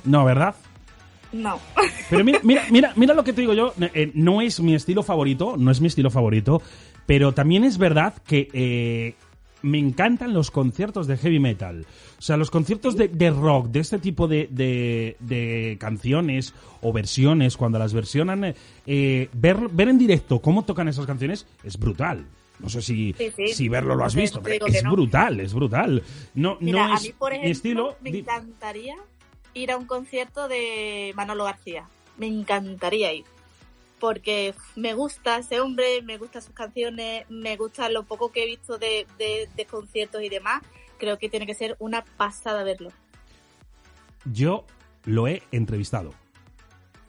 S2: No, ¿verdad?
S5: No.
S2: Pero mira, mira, mira, mira lo que te digo yo. eh, no es mi estilo favorito, no es mi estilo favorito, pero también es verdad que eh, me encantan los conciertos de heavy metal. O sea, los conciertos de, de rock, de este tipo de, de- de canciones o versiones, cuando las versionan, eh, ver, ver en directo cómo tocan esas canciones es brutal. No sé si,
S5: Sí, sí.
S2: si verlo lo has visto, pero es
S5: no.
S2: brutal, es brutal. No,
S5: Mira,
S2: no
S5: a
S2: es
S5: mí, por
S2: mi
S5: ejemplo,
S2: estilo.
S5: me encantaría ir a un concierto de Manolo García. Me encantaría ir. Porque me gusta ese hombre, me gustan sus canciones, me gusta lo poco que he visto de, de- de conciertos y demás. Creo que tiene que ser una pasada verlo.
S2: Yo lo he entrevistado.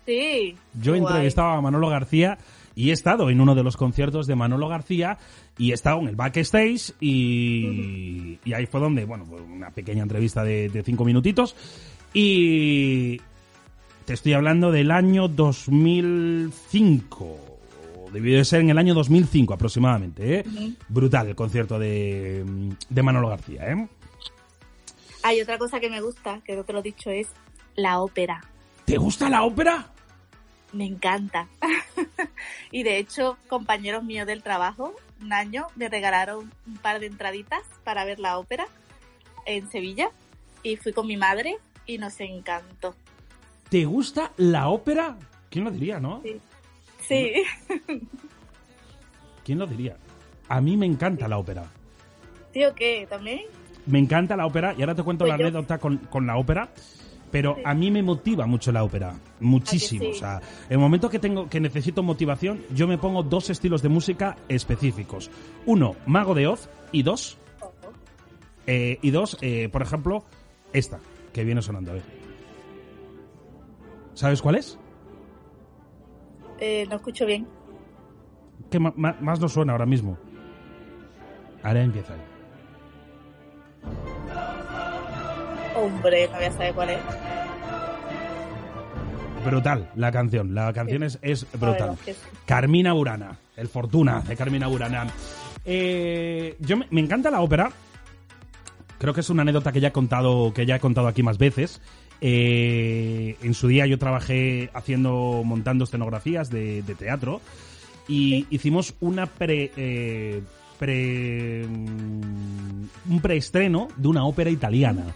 S5: Sí.
S2: Yo he entrevistado a Manolo García y he estado en uno de los conciertos de Manolo García y he estado en el backstage y, y ahí fue donde, bueno, una pequeña entrevista de, de cinco minutitos y te estoy hablando del año 2005. Debió de ser en el año 2005 aproximadamente, ¿eh? Brutal el concierto de, de Manolo García, ¿eh?
S5: Hay otra cosa que me gusta, que no te lo he dicho, es la ópera.
S2: ¿Te gusta la ópera?
S5: Me encanta. y de hecho, compañeros míos del trabajo, un año, me regalaron un par de entraditas para ver la ópera en Sevilla. Y fui con mi madre y nos encantó.
S2: ¿Te gusta la ópera? ¿Quién lo diría, no?
S5: Sí. Sí.
S2: ¿Quién lo diría? A mí me encanta la ópera.
S5: ¿Sí o qué? ¿También?
S2: Me encanta la ópera y ahora te cuento
S5: Pues
S2: la anécdota con, con la ópera. Pero a mí me motiva mucho la ópera, muchísimo. O sea, en el momento que tengo que necesito motivación, yo me pongo dos estilos de música específicos. Uno, Mago de Oz, y dos, eh, y dos, eh, por ejemplo, esta que viene sonando. A ver. ¿Sabes cuál es?
S5: Eh, no escucho bien.
S2: Ma- más nos suena ahora mismo. Ahora empieza.
S5: Hombre, no voy a saber cuál es.
S2: Brutal la canción. La canción es, brutal.
S5: que.
S2: Carmina Burana. El Fortuna de Carmina Burana. Eh, yo me, me encanta la ópera. Creo que es una anécdota que ya he contado, que ya he contado aquí más veces. Eh, en su día yo trabajé haciendo, montando escenografías de, de teatro y hicimos una pre, eh, pre, mm, un preestreno de una ópera italiana.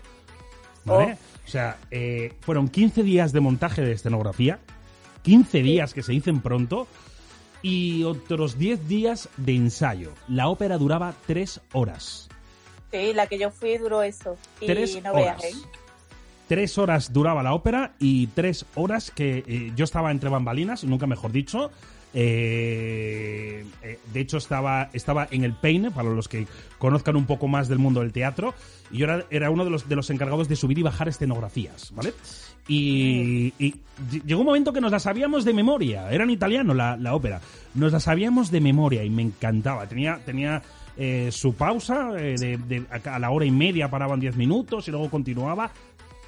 S2: ¿Vale? O sea, eh, fueron 15 días de montaje de escenografía, 15 días que se dicen pronto, y otros 10 días de ensayo. La ópera duraba 3 horas.
S5: Sí, la que yo fui duró eso. Y
S2: Tres
S5: no veas,
S2: horas. Tres horas duraba la ópera y tres horas que eh, yo estaba entre bambalinas, nunca mejor dicho. Eh, eh, de hecho, estaba, estaba en el peine, para los que conozcan un poco más del mundo del teatro. Y yo era, uno de los, de los encargados de subir y bajar escenografías, ¿vale? Y, y ll- llegó un momento que nos la sabíamos de memoria. Era en italiano la, la ópera. Nos la sabíamos de memoria y me encantaba. Tenía, tenía su pausa, a la hora y media paraban 10 minutos y luego continuaba.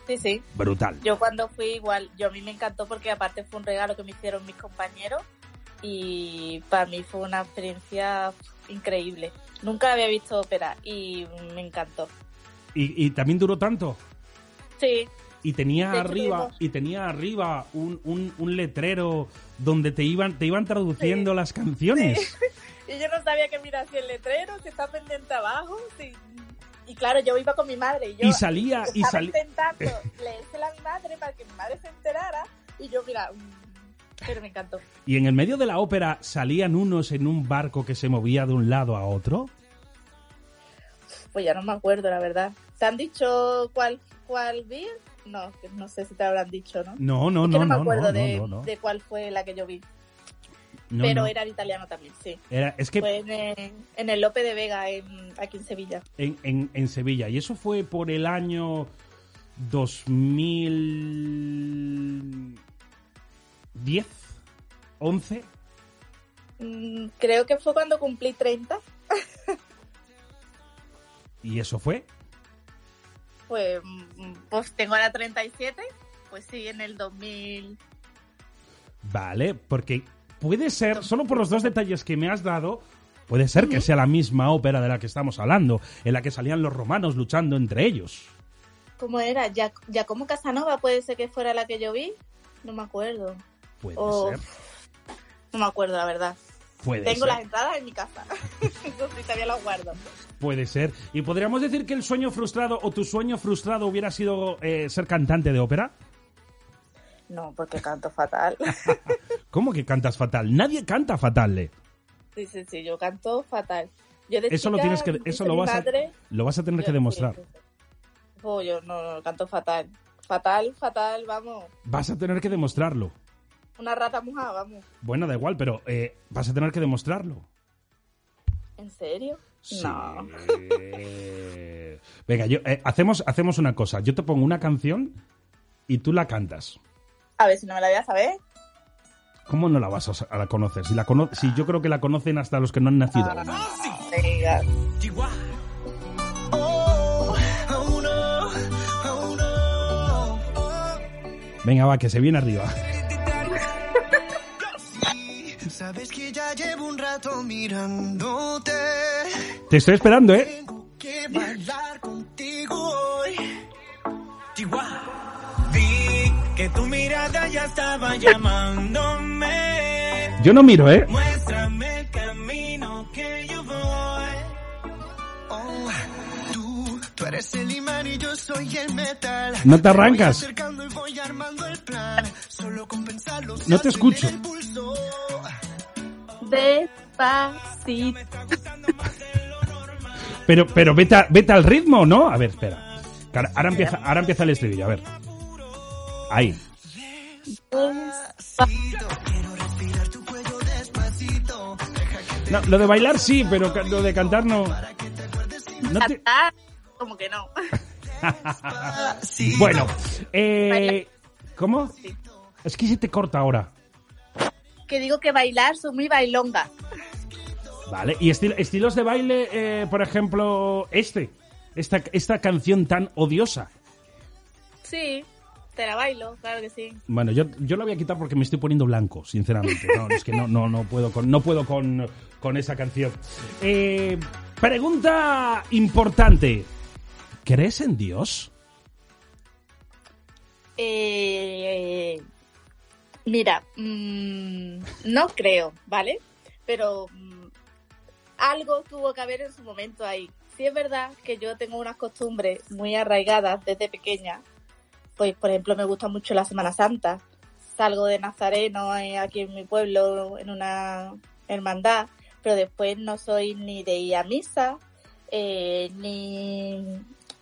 S5: Sí, sí.
S2: Brutal.
S5: Yo cuando fui igual, yo a mí me encantó porque aparte fue un regalo que me hicieron mis compañeros y para mí fue una experiencia increíble. Nunca había visto ópera y me encantó.
S2: Y, y también duró tanto.
S5: Sí,
S2: Y tenía
S5: hecho,
S2: arriba, y tenía arriba un, un, un letrero donde te iban, te iban traduciendo las canciones.
S5: y yo no sabía que mira si el letrero, si está pendiente abajo, sí. Y claro, yo iba con mi madre y yo
S2: Y salía- y
S5: intentando leérsela a mi madre para que mi madre se enterara y yo mira, mm, pero me encantó.
S2: Y en el medio de la ópera salían unos en un barco que se movía de un lado a otro.
S5: Pues ya no me acuerdo, la verdad. ¿Te han dicho cuál, cuál vi? No, no sé si te habrán dicho, ¿no?
S2: No, no,
S5: Es que
S2: no,
S5: no me
S2: no,
S5: acuerdo
S2: no,
S5: de,
S2: no, no.
S5: de cuál fue la que yo vi.
S2: No,
S5: pero
S2: no.
S5: era en italiano también, sí.
S2: Era- es que
S5: Fue en, el- en el Lope de Vega, en, aquí en Sevilla.
S2: en, en, en Sevilla. Y eso fue por el año 2010, 11.
S5: Mm, creo que fue cuando cumplí 30.
S2: Y eso fue.
S5: Pues, mm, pues tengo ahora 37. Pues sí, en el 2000.
S2: Vale, porque puede ser, solo por los dos detalles que me has dado, puede ser que sea la misma ópera de la que estamos hablando, en la que salían los romanos luchando entre ellos.
S5: ¿Cómo era? Ya, Giacomo Casanova puede ser que fuera la que yo vi. No me acuerdo.
S2: Puede
S5: O-
S2: ser.
S5: No me acuerdo, la verdad.
S2: Puede
S5: Tengo
S2: ser.
S5: las entradas en mi casa. Entonces todavía las guardo.
S2: Puede ser. ¿Y podríamos decir que el sueño frustrado o tu sueño frustrado hubiera sido eh, ser cantante de ópera?
S5: No, porque canto fatal.
S2: ¿Cómo que cantas fatal? Nadie canta fatal, Le.
S5: Sí, sí, sí, yo canto fatal. Yo de
S2: Eso lo tienes que, eso lo vas a, lo vas a tener
S5: yo-
S2: que demostrar.
S5: sí, sí, sí. Oh, yo no, no, canto fatal. Fatal, fatal, vamos.
S2: Vas a tener que demostrarlo.
S5: Una rata mojada, vamos.
S2: Bueno, da igual, pero eh, vas a tener que demostrarlo.
S5: ¿En serio? No.
S2: Eh, Venga, yo, eh, hacemos, hacemos una cosa. Yo te pongo una canción y tú la cantas.
S5: A ver si no me la voy a saber.
S2: ¿Cómo no la vas a, a conocer? Si, la cono si yo creo que la conocen hasta los que no han nacido. aún.
S5: Venga.
S2: Venga, va, que se viene arriba.
S13: Sabes que ya llevo un rato mirándote.
S2: Te estoy esperando, ¿eh?
S13: Tengo que bailar contigo hoy. Chihuahua. Vi que tu mirada ya estaba llamándome.
S2: Yo no miro, ¿eh?
S13: Muéstrame el camino que yo voy. Oh, tú, tú eres el imán y yo soy el metal.
S2: No te
S13: Me voy
S2: arrancas.
S13: acercando y voy armando el plan. Solo con pensarlo se
S2: No te escucho.
S13: el pulso.
S5: Despacito.
S2: Pero, pero vete, a- vete al ritmo, ¿no? A ver, espera. Ahora empieza, ahora empieza el estribillo, a ver. Ahí. No, lo de bailar sí, pero lo de cantar no. No te-
S5: Cantar, como que no.
S2: Bueno, eh, ¿cómo? Es que se te corta ahora.
S5: Que digo que bailar soy muy bailonga.
S2: Vale, y estil- estilos de baile, eh, por ejemplo, este. Esta, esta canción tan odiosa.
S5: Sí, te la bailo, claro que sí.
S2: Bueno, yo, yo la voy a quitar porque me estoy poniendo blanco, sinceramente. No, es que no, no, no puedo con, no puedo con, con esa canción. Eh, pregunta importante. ¿Crees en Dios?
S5: Eh, mira, mm, no creo, ¿vale? Pero mm, algo tuvo que haber en su momento ahí. Sí es verdad que yo tengo unas costumbres muy arraigadas desde pequeña. Pues, por ejemplo, me gusta mucho la Semana Santa. Salgo de Nazareno eh, aquí en mi pueblo en una hermandad, pero después no soy ni de ir a misa, eh, ni,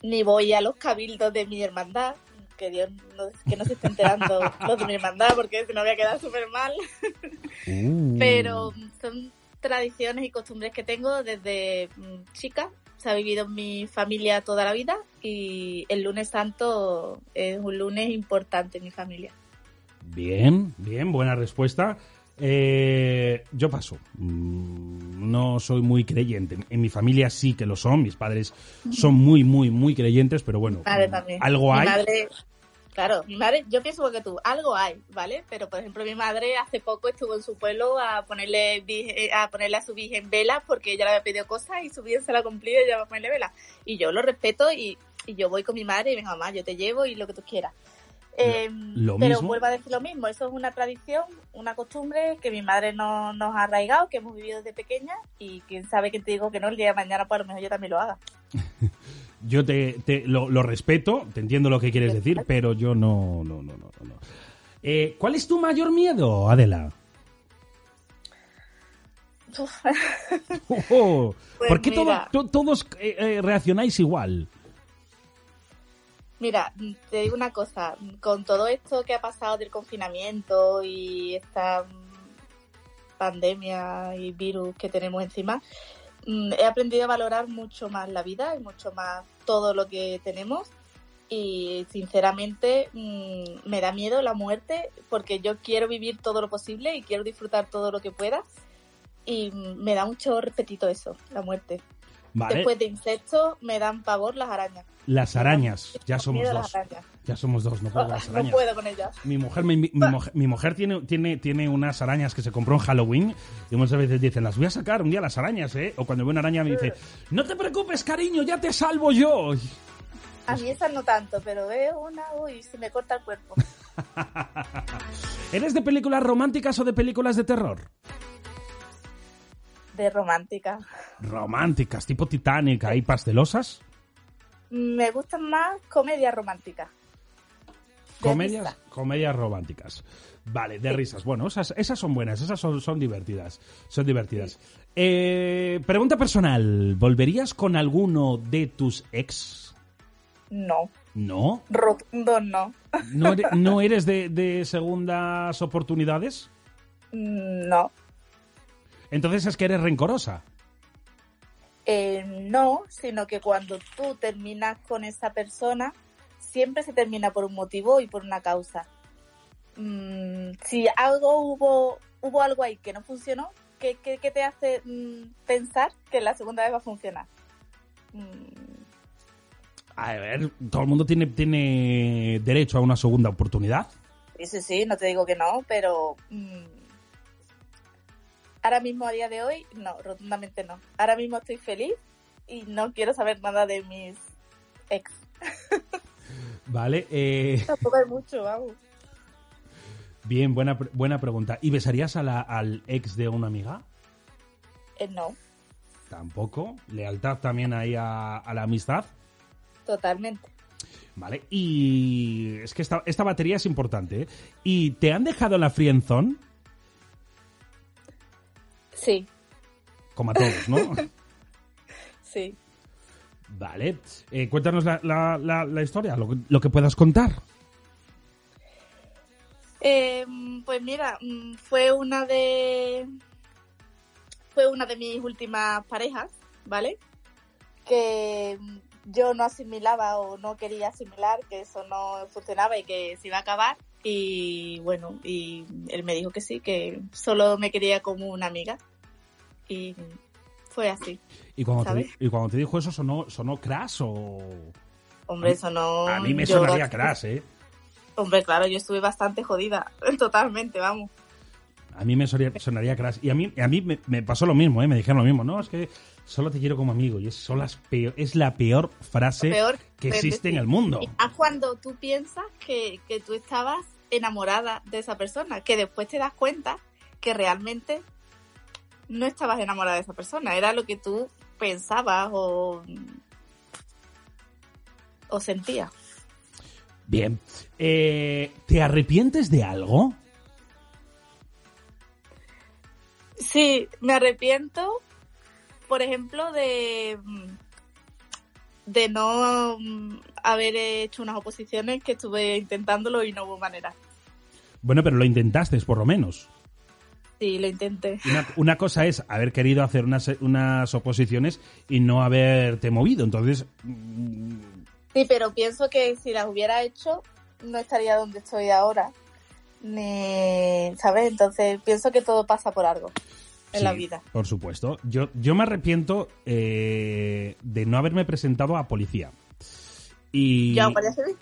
S5: ni voy a los cabildos de mi hermandad. Que Dios no, que no se esté enterando los de mi hermandad, porque si no voy a quedar súper mal. Pero son tradiciones y costumbres que tengo desde mm, chica. Se ha vivido en mi familia toda la vida y el lunes santo es un lunes importante en mi familia.
S2: Bien, bien, buena respuesta. Eh, yo paso. Mm, No soy muy creyente. En mi familia sí que lo son. Mis padres son muy, muy, muy creyentes, pero bueno, algo
S5: Mi
S2: hay.
S5: madre- claro, mi madre, yo pienso que tú, algo hay, ¿vale? Pero por ejemplo, mi madre hace poco estuvo en su pueblo a ponerle virgen- a ponerle a su virgen vela porque ella le había pedido cosas y su virgen se la ha cumplido y ella va a ponerle vela. Y yo lo respeto y, y yo voy con mi madre y venga mamá, yo te llevo y lo que tú quieras. Eh,
S2: lo
S5: pero
S2: mismo.
S5: vuelvo a decir lo mismo, eso es una tradición, una costumbre que mi madre no, nos ha arraigado, que hemos vivido desde pequeña y quién sabe que te digo que no, el día de mañana pues a lo mejor yo también lo haga.
S2: Yo te, te- lo, lo respeto, te entiendo lo que quieres decir, pero yo no, no, no, no. no. Eh, ¿Cuál es tu mayor miedo, Adela? Oh,
S5: Pues
S2: ¿Por qué todo- to- todos eh, eh, reaccionáis igual?
S5: Mira, te digo una cosa, con todo esto que ha pasado del confinamiento y esta pandemia y virus que tenemos encima, mm, he aprendido a valorar mucho más la vida y mucho más todo lo que tenemos y sinceramente mm, me da miedo la muerte porque yo quiero vivir todo lo posible y quiero disfrutar todo lo que pueda y mm, me da mucho respetito eso, la muerte.
S2: Vale.
S5: Después de insectos me dan pavor las arañas.
S2: Las arañas, ya somos dos. Ya somos dos, no puedo con las
S5: No
S2: arañas.
S5: puedo con ellas.
S2: Mi mujer, mi, mi mujer, mi mujer tiene, tiene, tiene unas arañas que se compró en Halloween y muchas veces dicen, las voy a sacar un día las arañas, ¿eh? O cuando ve una araña me dice, no te preocupes, cariño, ya te salvo yo.
S5: A mí esas no tanto, pero veo una, uy, se me corta el cuerpo.
S2: ¿Eres de películas románticas o de películas de terror?
S5: De romántica.
S2: Románticas, tipo Titanic, ahí pastelosas.
S5: Me gustan más comedias románticas.
S2: Comedias,
S5: risa.
S2: comedias románticas. Vale, de risas. Bueno, esas, esas son buenas, esas son, son divertidas. Son divertidas. Eh, pregunta personal. ¿Volverías con alguno de tus ex?
S5: No,
S2: ¿No?
S5: rotundo no.
S2: ¿No eres, no eres de, de segundas oportunidades?
S5: No.
S2: Entonces es que eres rencorosa.
S5: Eh, no, sino que cuando tú terminas con esa persona, siempre se termina por un motivo y por una causa. mm, si algo hubo, hubo algo ahí que no funcionó, ¿qué, qué, qué te hace mm, pensar que la segunda vez va a funcionar? Mm,
S2: A ver, todo el mundo tiene, tiene derecho a una segunda oportunidad.
S5: Sí, sí, sí, no te digo que no, pero mm, ahora mismo, a día de hoy, no, rotundamente no. Ahora mismo estoy feliz y no quiero saber nada de mis ex.
S2: Vale, eh,
S5: Tampoco hay mucho, vamos.
S2: bien, buena, buena pregunta. ¿Y besarías a la- al ex de una amiga?
S5: Eh, no,
S2: Tampoco. ¿Lealtad también ahí a, a la amistad?
S5: totalmente.
S2: Vale, y es que esta, esta batería es importante. ¿eh? ¿Y te han dejado la friendzone?
S5: Sí,
S2: Como a todos, ¿no?
S5: sí.
S2: vale. Eh, cuéntanos la, la- la- la historia, lo, que- lo que puedas contar.
S5: Eh, pues mira, mm, fue una de fue una de mis últimas parejas, ¿vale? Que mm, yo no asimilaba o no quería asimilar que eso no funcionaba y que se iba a acabar y bueno, y él me dijo que sí, que solo me quería como una amiga y fue así.
S2: Y cuando, te, y cuando te dijo eso, ¿sonó, sonó crash o...?
S5: Hombre, eso no...
S2: A mí me
S5: yo-
S2: sonaría crash, ¿eh?
S5: Hombre, claro, yo estuve bastante jodida, totalmente, vamos.
S2: A mí me sonaría, sonaría crash. Y a mí, a mí me, me pasó lo mismo, ¿eh? Me dijeron lo mismo. No, es que solo te quiero como amigo. Y es, son las peor- es la peor frase
S5: peor
S2: que existe en el mundo.
S5: Más cuando tú piensas que, que tú estabas enamorada de esa persona, que después te das cuenta que realmente no estabas enamorada de esa persona, era lo que tú pensabas o, o sentías.
S2: Bien. Eh, ¿Te arrepientes de algo?
S5: Sí, me arrepiento, por ejemplo, de, de no mm, haber hecho unas oposiciones que estuve intentándolo y no hubo manera.
S2: Bueno, pero lo intentaste, por lo menos.
S5: Sí, lo intenté.
S2: Una, una cosa es haber querido hacer unas, unas oposiciones y no haberte movido. Entonces, mm,
S5: Sí, pero pienso que si las hubiera hecho, no estaría donde estoy ahora. Ni, ¿sabes? Entonces pienso que todo pasa por algo en
S2: sí,
S5: la vida.
S2: Por supuesto. Yo, yo me arrepiento eh, de no haberme presentado a policía. Y,
S5: ¿Ya Guardia Civil?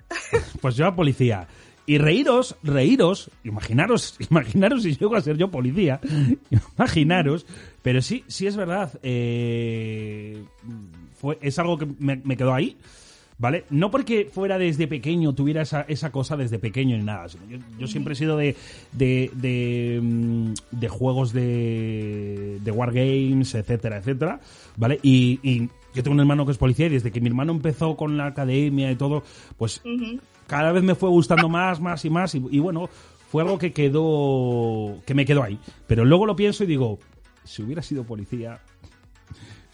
S2: Pues yo a policía. Y reíros, reíros, imaginaros, imaginaros si llego a ser yo policía, imaginaros, pero sí, sí es verdad, eh, fue, es algo que me, quedó ahí, ¿vale? No porque fuera desde pequeño, tuviera esa, esa cosa desde pequeño ni nada, yo, yo siempre he sido de, de, de, mm, de juegos de, de wargames, etcétera, etcétera, ¿vale? Y yo tengo un hermano que es policía y desde que mi hermano empezó con la academia y todo, pues cada vez me fue gustando más, más y más. Y, y bueno, fue algo que quedó. que me quedó ahí. Pero luego lo pienso y digo, si hubiera sido policía.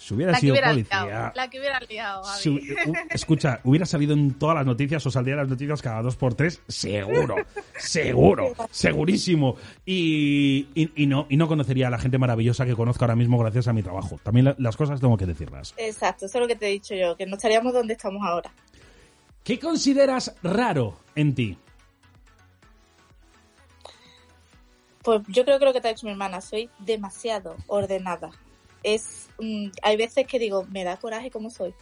S2: Si hubiera
S5: La
S2: sido
S5: hubiera
S2: policía.
S5: liado, la que hubiera liado,
S2: si hu- u- escucha, hubiera salido en todas las noticias o saldría en las noticias cada dos por tres, seguro, seguro, segurísimo. Y, y- y no, y no conocería a la gente maravillosa que conozco ahora mismo gracias a mi trabajo. También la- las cosas tengo que decirlas.
S5: Exacto, eso es lo que te he dicho yo, que no estaríamos donde estamos ahora.
S2: ¿Qué consideras raro en ti?
S5: Pues yo creo que lo que te ha dicho mi hermana, soy demasiado ordenada. Es, mm, hay veces que digo, me da coraje como soy.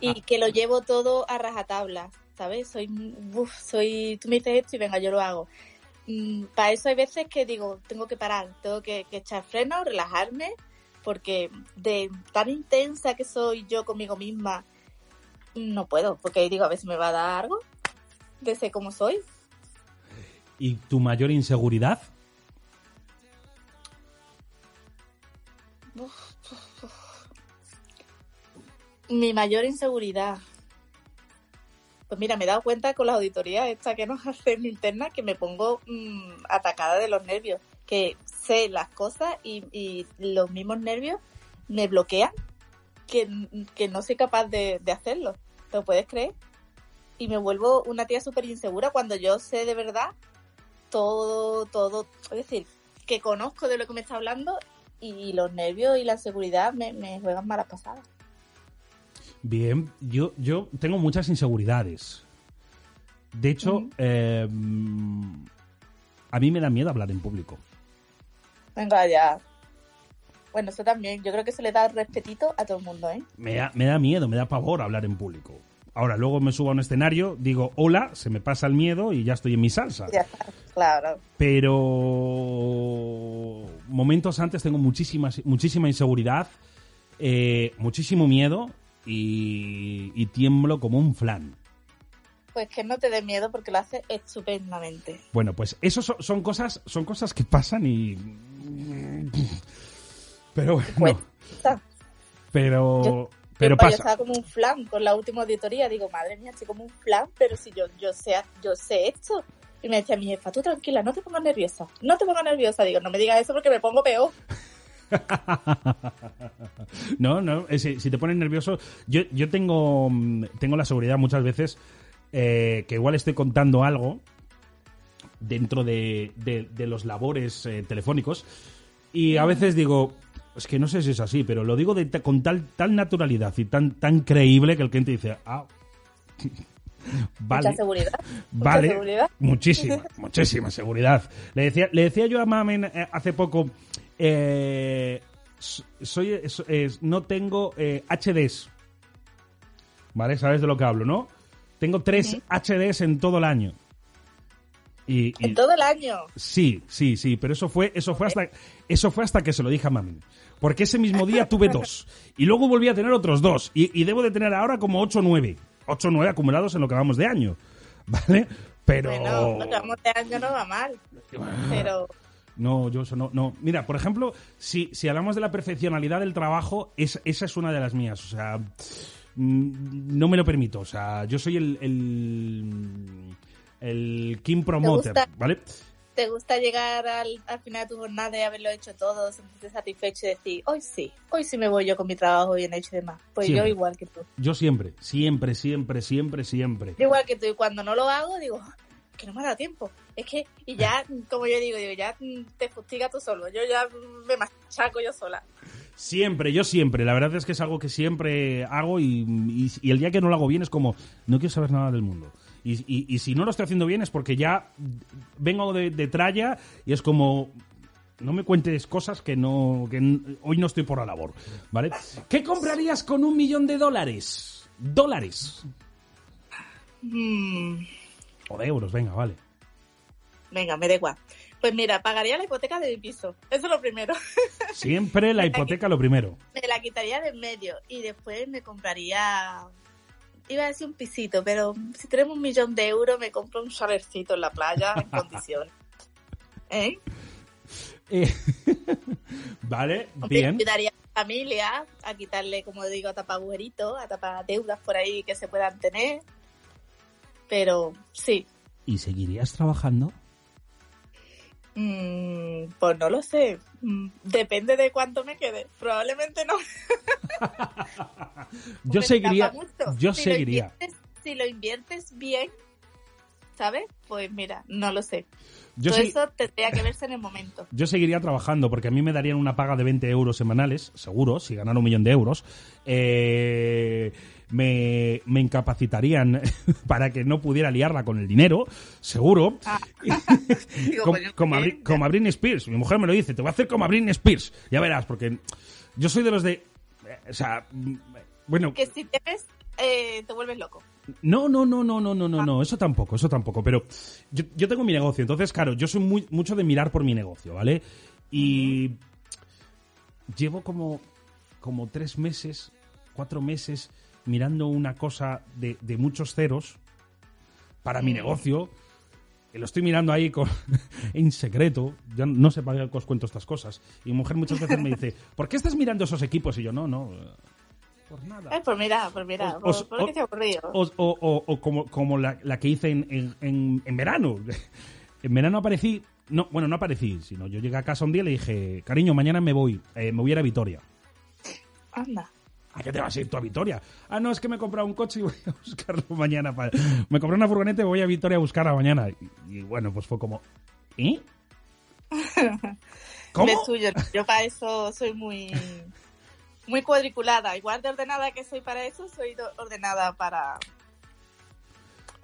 S5: y que lo llevo todo a rajatabla, ¿sabes? Soy, uf, soy, tú me dices esto y venga, yo lo hago. Mm, para eso hay veces que digo, tengo que parar, tengo que, que echar freno, relajarme, porque de tan intensa que soy yo conmigo misma, no puedo, porque digo, a veces me va a dar algo de ser como soy.
S2: ¿Y tu mayor inseguridad?
S5: Mi mayor inseguridad. Pues mira, me he dado cuenta con las auditorías esta que nos hacen internas que me pongo mm, atacada de los nervios. Que sé las cosas y, y los mismos nervios me bloquean que, que no soy capaz de, de hacerlo. ¿Te lo puedes creer? Y me vuelvo una tía súper insegura cuando yo sé de verdad todo, todo. Es decir, que conozco de lo que me está hablando y los nervios y la inseguridad me, me juegan malas pasadas.
S2: Bien, yo, yo tengo muchas inseguridades. De hecho, eh, a mí me da miedo hablar en público.
S5: Venga ya. Bueno, eso también. Yo creo que se le da respetito a todo el mundo, ¿eh?
S2: Me da, me da miedo, me da pavor hablar en público. Ahora, luego me subo a un escenario, digo hola, se me pasa el miedo y ya estoy en mi salsa.
S5: Ya está, claro.
S2: Pero momentos antes tengo muchísima, muchísima inseguridad, eh, muchísimo miedo y, y tiemblo como un flan.
S5: Pues que no te dé miedo porque lo hace estupendamente.
S2: Bueno, pues eso son, son cosas, son cosas que pasan y. Pero bueno. Pero.
S5: Yo-
S2: pero
S5: yo, yo
S2: pasa.
S5: estaba como un flan con la última auditoría. Digo, madre mía, estoy como un flan, pero si yo, yo, sé, yo sé esto. Y me decía mi jefa, tú tranquila, no te pongas nerviosa. No te pongas nerviosa. Digo, no me digas eso porque me pongo peor.
S2: No, no, eh, si, si te pones nervioso, yo, yo tengo, mm, tengo la seguridad muchas veces eh, que igual estoy contando algo dentro de, de- de los labores eh, telefónicos y a veces digo, es que no sé si es así, pero lo digo de con tal, tal naturalidad y tan, tan creíble que el cliente dice, ah, vale.
S5: Mucha seguridad. Mucha
S2: Vale,
S5: seguridad.
S2: muchísima, muchísima seguridad. Le decía, le decía yo a Mamen eh, hace poco, eh, soy, es- no tengo eh, HDs, ¿vale? ¿Sabes de lo que hablo, no? Tengo tres HDs en todo el año. Y, y-
S5: En todo el año.
S2: Sí, sí, sí, pero eso fue, eso fue hasta, eso fue hasta que se lo dije a Mamen. Porque ese mismo día tuve dos. Y luego volví a tener otros dos. Y, y debo de tener ahora como ocho o nueve. Ocho o nueve acumulados en lo que vamos de año. ¿Vale? Pero.
S5: Bueno, lo que vamos de año no va mal. Pero
S2: No, yo eso no, no. Mira, por ejemplo, si, si hablamos de la perfeccionalidad del trabajo, es- esa es una de las mías. O sea, mm, no me lo permito. O sea, yo soy el. el, el King Promoter? ¿vale?
S5: ¿Te gusta llegar al, al final de tu jornada y haberlo hecho todo, sentirte satisfecho y decir, hoy sí, hoy sí me voy yo con mi trabajo bien hecho y demás? Pues
S2: Siempre.
S5: yo igual que tú.
S2: Yo siempre, siempre, siempre, siempre, siempre.
S5: Yo igual que tú, y cuando no lo hago, digo, que no me ha dado tiempo. Es que, y ya, como yo digo, digo, ya te fustiga tú solo. Yo ya me machaco yo sola.
S2: Siempre, yo siempre. La verdad es que es algo que siempre hago y, y- y el día que no lo hago bien es como, no quiero saber nada del mundo. Y, y- y si no lo estoy haciendo bien es porque ya vengo de, de tralla y es como, no me cuentes cosas que no que hoy no estoy por la labor, ¿vale? ¿Qué comprarías con un millón de dólares? Dólares.
S5: Mm,
S2: O de euros, venga, vale.
S5: venga, me da igual. Pues mira, pagaría la hipoteca de mi piso. Eso es lo primero.
S2: Siempre la hipoteca lo primero.
S5: me la quitaría de en medio y después me compraría iba a decir un pisito pero si tenemos un millón de euros me compro un chalercito en la playa en condiciones ¿Eh?
S2: Eh, vale,
S5: Hombre,
S2: bien.
S5: ayudaría a la familia a quitarle como digo a tapar agujeritos a tapar deudas por ahí que se puedan tener pero sí
S2: ¿Y seguirías trabajando?
S5: Mm, pues no lo sé Mm, depende de cuánto me quede probablemente no
S2: Yo
S5: Me
S2: seguiría, yo
S5: Si lo
S2: seguiría.
S5: inviertes- si lo inviertes bien, ¿sabes? Pues mira, no lo sé.
S2: Yo
S5: Todo eso tendría que verse en el momento.
S2: Yo seguiría trabajando porque a mí me darían una paga de 20 euros semanales, seguro, si ganara un millón de euros. Eh, me, me incapacitarían para que no pudiera liarla con el dinero, seguro.
S5: Ah.
S2: Como, como, a, como Spears. Mi mujer me lo dice, te voy a hacer como a Britney Spears. Ya verás, porque yo soy de los de... Eh, o sea, mm, bueno...
S5: Que si te ves, eh, te vuelves loco.
S2: No, no, no, no, no, no, no, ah. no, eso tampoco, eso tampoco. Pero yo, yo, tengo mi negocio, entonces, claro, yo soy muy, mucho de mirar por mi negocio, ¿vale? Y llevo como, como tres meses, cuatro meses mirando una cosa de, de muchos ceros para mi negocio. que Lo estoy mirando ahí con, en secreto. Ya no sé para qué os cuento estas cosas. Y mi mujer muchas veces me dice, ¿por qué estás mirando esos equipos? Y yo, no, no. eh, Por nada.
S5: Eh, pues mira, pues
S2: Os-
S5: por, por ha ocurrido.
S2: O, o- o- o como, como la, la que hice en, en- en- en verano. En verano aparecí. No, bueno, no aparecí, sino yo llegué a casa un día y le dije, cariño, mañana me voy, eh, me voy a ir a Vitoria.
S5: Anda.
S2: ¿A qué te vas a ir tú a Vitoria? Ah, no, es que me he comprado un coche y voy a buscarlo mañana. pa- Me compré una furgoneta y voy a Vitoria a buscarla mañana. Y, y bueno, pues fue como, ¿eh? ¿Cómo?
S5: Yo, para eso soy muy muy cuadriculada. Igual de ordenada que soy para eso, soy ordenada para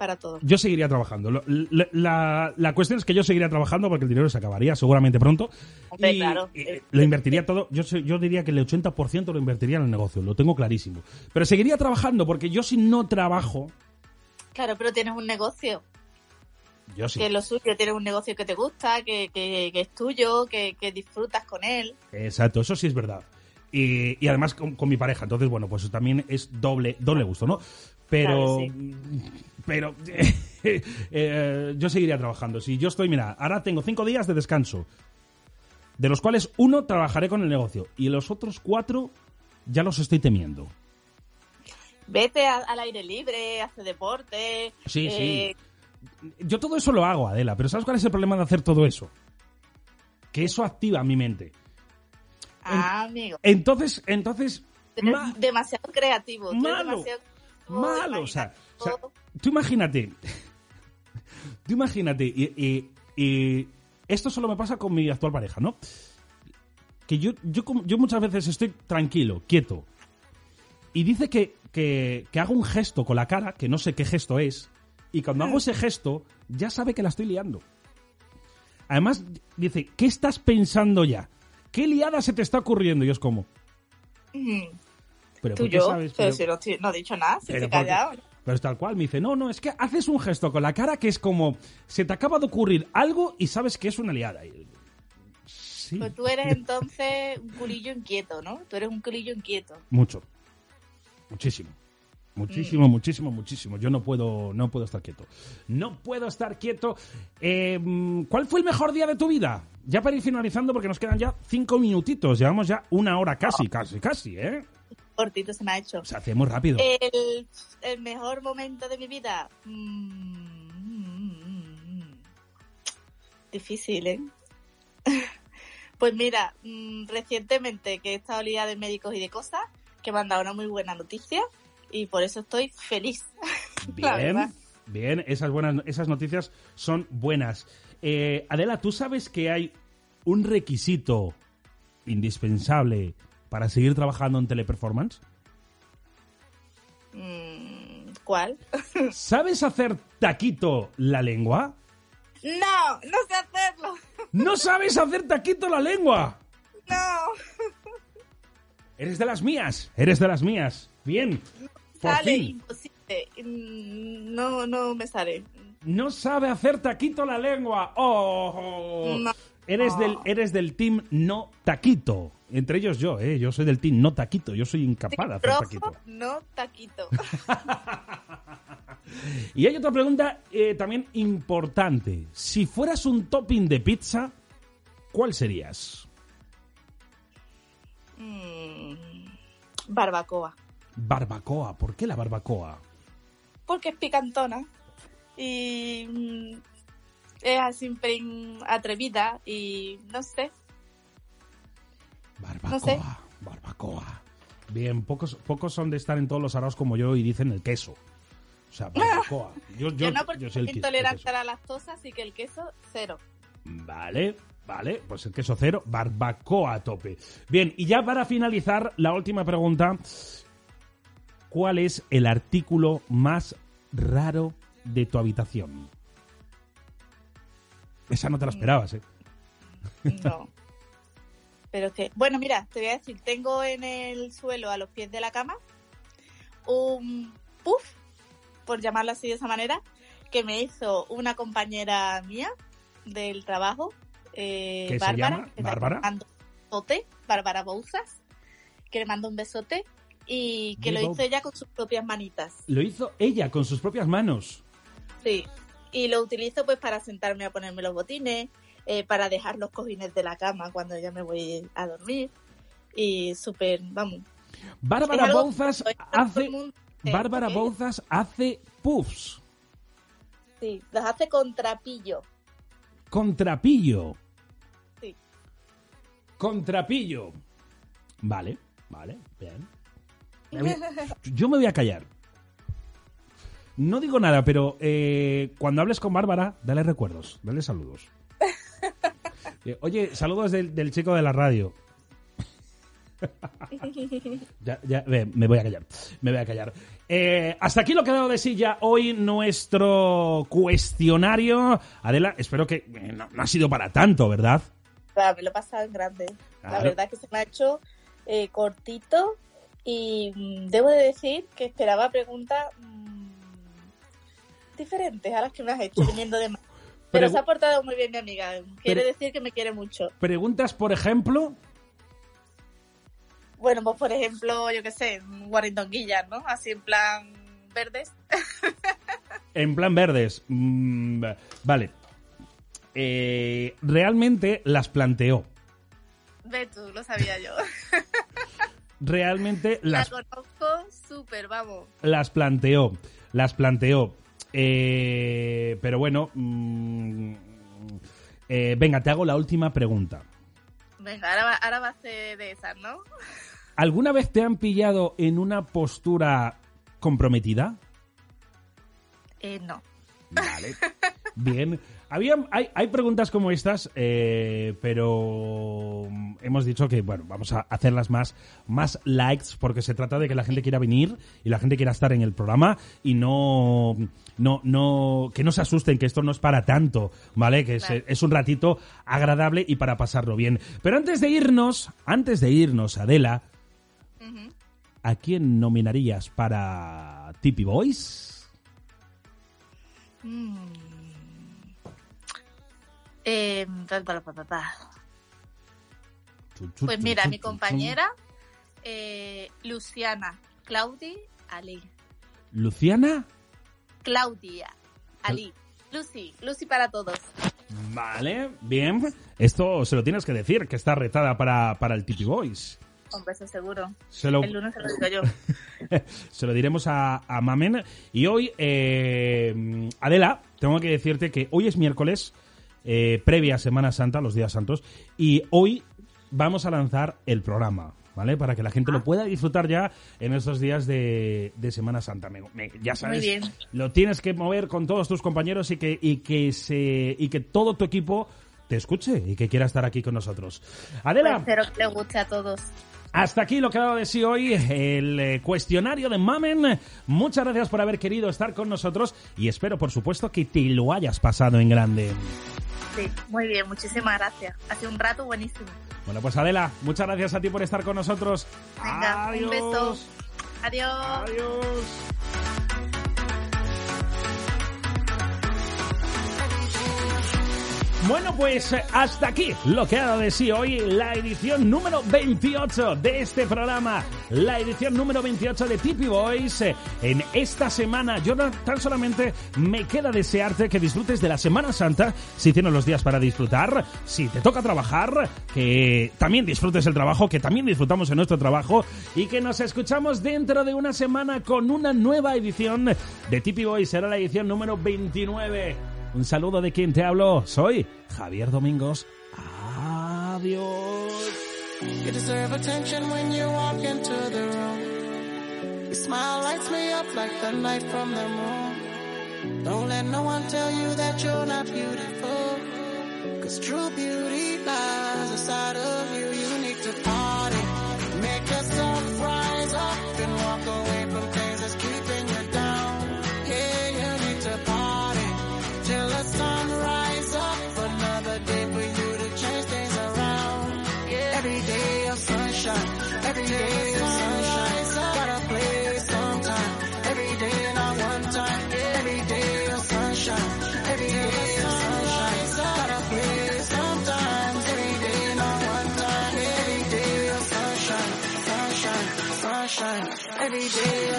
S5: para todo.
S2: Yo seguiría trabajando. Lo- La, la- la cuestión es que yo seguiría trabajando porque el dinero se acabaría seguramente pronto.
S5: Hombre,
S2: y,
S5: claro.
S2: y, eh, lo invertiría todo. Yo, yo diría que el 80% lo invertiría en el negocio. Lo tengo clarísimo. Pero seguiría trabajando porque yo si no trabajo,
S5: Claro, pero tienes un negocio,
S2: yo sí.
S5: que lo suyo, tienes un negocio que te gusta, que, que, que es tuyo, que, que disfrutas con él.
S2: Exacto, eso sí es verdad. Y, y además con, con mi pareja, entonces bueno, pues también es doble, doble gusto, ¿no? Pero, pero eh, yo seguiría trabajando. Si yo estoy, mira, ahora tengo cinco días de descanso, de los cuales uno trabajaré con el negocio y los otros cuatro ya los estoy temiendo.
S5: Vete a- al aire libre, hace deporte.
S2: Sí,
S5: eh,
S2: Yo todo eso lo hago, Adela, pero ¿sabes cuál es el problema de hacer todo eso? Que eso activa mi mente.
S5: Ah, amigo.
S2: Entonces, entonces,
S5: Eres demasiado creativo. tú eres
S2: malo,
S5: demasiado creativo,
S2: malo, o sea, o sea, tú imagínate, tú imagínate, y, y- y esto solo me pasa con mi actual pareja, ¿no? Que yo, yo, yo muchas veces estoy tranquilo, quieto, y dice que, que, que hago un gesto con la cara, que no sé qué gesto es, y cuando hago ese gesto, ya sabe que la estoy liando. Además, dice, ¿qué estás pensando ya? ¿Qué liada se te está ocurriendo? Y es como,
S5: Mm,
S2: ¿pero
S5: Tú
S2: por qué
S5: yo,
S2: sabes?
S5: pero
S2: Pero-
S5: si no, no he dicho nada, si estoy
S2: porque-
S5: callado.
S2: Pero es tal cual, me dice, no, no, es que haces un gesto con la cara que es como, se te acaba de ocurrir algo y sabes que es una liada. Sí,
S5: Pues tú eres entonces un culillo inquieto, ¿no? Tú eres un culillo inquieto.
S2: mucho. Muchísimo. Muchísimo, muchísimo, muchísimo. Yo no puedo, no puedo estar quieto. No puedo estar quieto. Eh, ¿Cuál fue el mejor día de tu vida? Ya para ir finalizando, porque nos quedan ya cinco minutitos. Llevamos ya una hora casi, casi, casi, ¿eh?
S5: Cortito se me ha hecho.
S2: Se hace muy rápido.
S5: El, el mejor momento de mi vida. Mm, difícil, ¿eh? Pues mira, mm, recientemente que he estado liada de médicos y de cosas, que me han dado una muy buena noticia y por eso estoy feliz.
S2: Bien, bien, esas, buenas, esas noticias son buenas. Eh, Adela, ¿tú sabes que hay un requisito indispensable para seguir trabajando en teleperformance?
S5: Mm, ¿Cuál?
S2: ¿Sabes hacer taquito la lengua?
S5: No, no sé hacerlo.
S2: ¡No sabes hacer taquito la lengua!
S5: No.
S2: Eres de las mías, eres de las mías. Bien, por
S5: Sale
S2: fin.
S5: imposible. Mm, No, no me sale.
S2: No sabe hacer taquito la lengua. ¡Oh!
S5: No.
S2: Eres, del, eres del team no taquito. Entre ellos yo, ¿eh? Yo soy del team no taquito. Yo soy incapaz de hacer taquito.
S5: no taquito.
S2: Y hay otra pregunta eh, también importante. Si fueras un topping de pizza, ¿cuál serías?
S5: Mm, barbacoa.
S2: Barbacoa. ¿Por qué la barbacoa?
S5: Porque es picantona. Y es así prin- atrevida y no sé. No sé.
S2: Barbacoa. Bien, pocos, pocos son de estar en todos los araos como yo y dicen el queso. O sea, barbacoa. Yo, yo,
S5: Yo, no porque
S2: yo soy el
S5: intolerante a la lactosa, así que el queso, cero.
S2: Vale, vale, pues el queso cero, barbacoa a tope. Bien, y ya para finalizar, la última pregunta. ¿Cuál es el artículo más raro de tu habitación? Esa no te la esperabas, ¿eh?
S5: No. Pero es que, bueno, mira, te voy a decir, tengo en el suelo, a los pies de la cama, un puff, por llamarlo así de esa manera, que me hizo una compañera mía del trabajo, eh,
S2: ¿Qué se
S5: Bárbara.
S2: llama?
S5: que le
S2: ¿Bárbara?
S5: mando un besote, Bárbara Bouzas, que le mando un besote y que lo hizo ella con sus propias manitas.
S2: Lo hizo ella con sus propias manos.
S5: Sí, y lo utilizo pues para sentarme a ponerme los botines, eh, para dejar los cojines de la cama cuando ya me voy a dormir. Y súper, vamos.
S2: Bárbara Bouzas hace.
S5: mundo
S2: Bárbara. Bouzas hace puffs
S5: Sí, los hace con trapillo.
S2: con trapillo.
S5: Sí.
S2: Con trapillo. Vale, vale, bien. Yo me voy a callar. No digo nada, pero eh, cuando hables con Bárbara, dale recuerdos, dale saludos. Eh, Oye, saludos del, del chico de la radio. Ya, ya, me voy a callar. Me voy a callar. Eh, hasta aquí lo que ha dado de sí ya hoy nuestro cuestionario. Adela, espero que eh, no, no ha sido para tanto, ¿verdad?
S5: Claro, me lo he pasado en grande. La verdad que se me ha hecho eh, cortito y mm, debo de decir que esperaba preguntas mm, diferentes a las que me has hecho viniendo de más. Pero se ha portado muy bien mi amiga. Quiere decir que me quiere mucho.
S2: Preguntas, por ejemplo.
S5: Bueno, pues por ejemplo, yo qué sé, guarindonguillas, ¿no? Así en plan verdes.
S2: En plan verdes. Mm, vale. Eh, realmente las planteó.
S5: Ve tú, lo sabía yo.
S2: Realmente las,
S5: La conozco súper, vamos.
S2: las planteó. Las planteó. Eh, pero bueno. mm, eh, venga, te hago la última pregunta.
S5: Venga, ahora va, ahora va a ser de esas, ¿no?
S2: ¿Alguna vez te han pillado en una postura comprometida?
S5: Eh, no.
S2: Vale. Bien. Había, hay, hay preguntas como estas, eh, pero hemos dicho que, bueno, vamos a hacerlas más, más likes porque se trata de que la gente quiera venir y la gente quiera estar en el programa y no, no, no, que no se asusten, que esto no es para tanto, ¿vale? Que es,
S14: Claro.
S2: es un ratito agradable y para pasarlo bien. Pero antes de irnos, antes de irnos, Adela, ¿a quién nominarías para Tippy Boys?
S5: Mm. Eh. Pues mira, mi compañera, eh, Luciana, Claudi, Ali.
S2: Luciana.
S5: Claudia, Ali. Lucy, Lucy para todos.
S2: Vale, bien. Esto se lo tienes que decir, que está retada para, para el Tippy Boys.
S5: Un beso seguro.
S2: Se lo-
S5: El lunes se lo digo yo.
S2: se lo diremos a, a Mamen. Y hoy, eh, Adela, tengo que decirte que hoy es miércoles, eh, previa a Semana Santa, los días santos, y hoy vamos a lanzar el programa. ¿Vale? Para que la gente lo pueda disfrutar ya en estos días de, de Semana Santa. Me- me- ya sabes,
S5: bien.
S2: lo tienes que mover con todos tus compañeros y que, y que se y que todo tu equipo te escuche y que quiera estar aquí con nosotros. Adela,
S5: Pues espero que le guste a todos.
S2: Hasta aquí lo que ha dado de sí hoy el eh, cuestionario de Mamen. Muchas gracias por haber querido estar con nosotros y espero, por supuesto, que te lo hayas pasado en grande.
S5: Sí, muy bien, muchísimas gracias. Ha sido un rato buenísimo.
S2: Bueno, pues Adela, muchas gracias a ti por estar con nosotros.
S5: Venga,
S2: Adiós.
S5: un beso. Adiós.
S2: Adiós. Bueno, pues eh, hasta aquí lo que ha dado de sí hoy la edición número 28 de este programa, la edición número 28 de Tippy Boys. Eh, En esta semana, yo no- tan solamente me queda desearte que disfrutes de la Semana Santa, si tienes los días para disfrutar, si te toca trabajar, que también disfrutes el trabajo, que también disfrutamos en nuestro trabajo y que nos escuchamos dentro de una semana con una nueva edición de Tippy Boys. Será la edición número 29. Un saludo de quien te hablo. Soy Javier Domingos. Adiós.
S13: You deserve attention when you walk into the room. Your smile lights me up like the light from the moon. Don't let no one tell you that you're not beautiful. Cause true beauty lies inside of you. You need to party. Make yourself rise shit.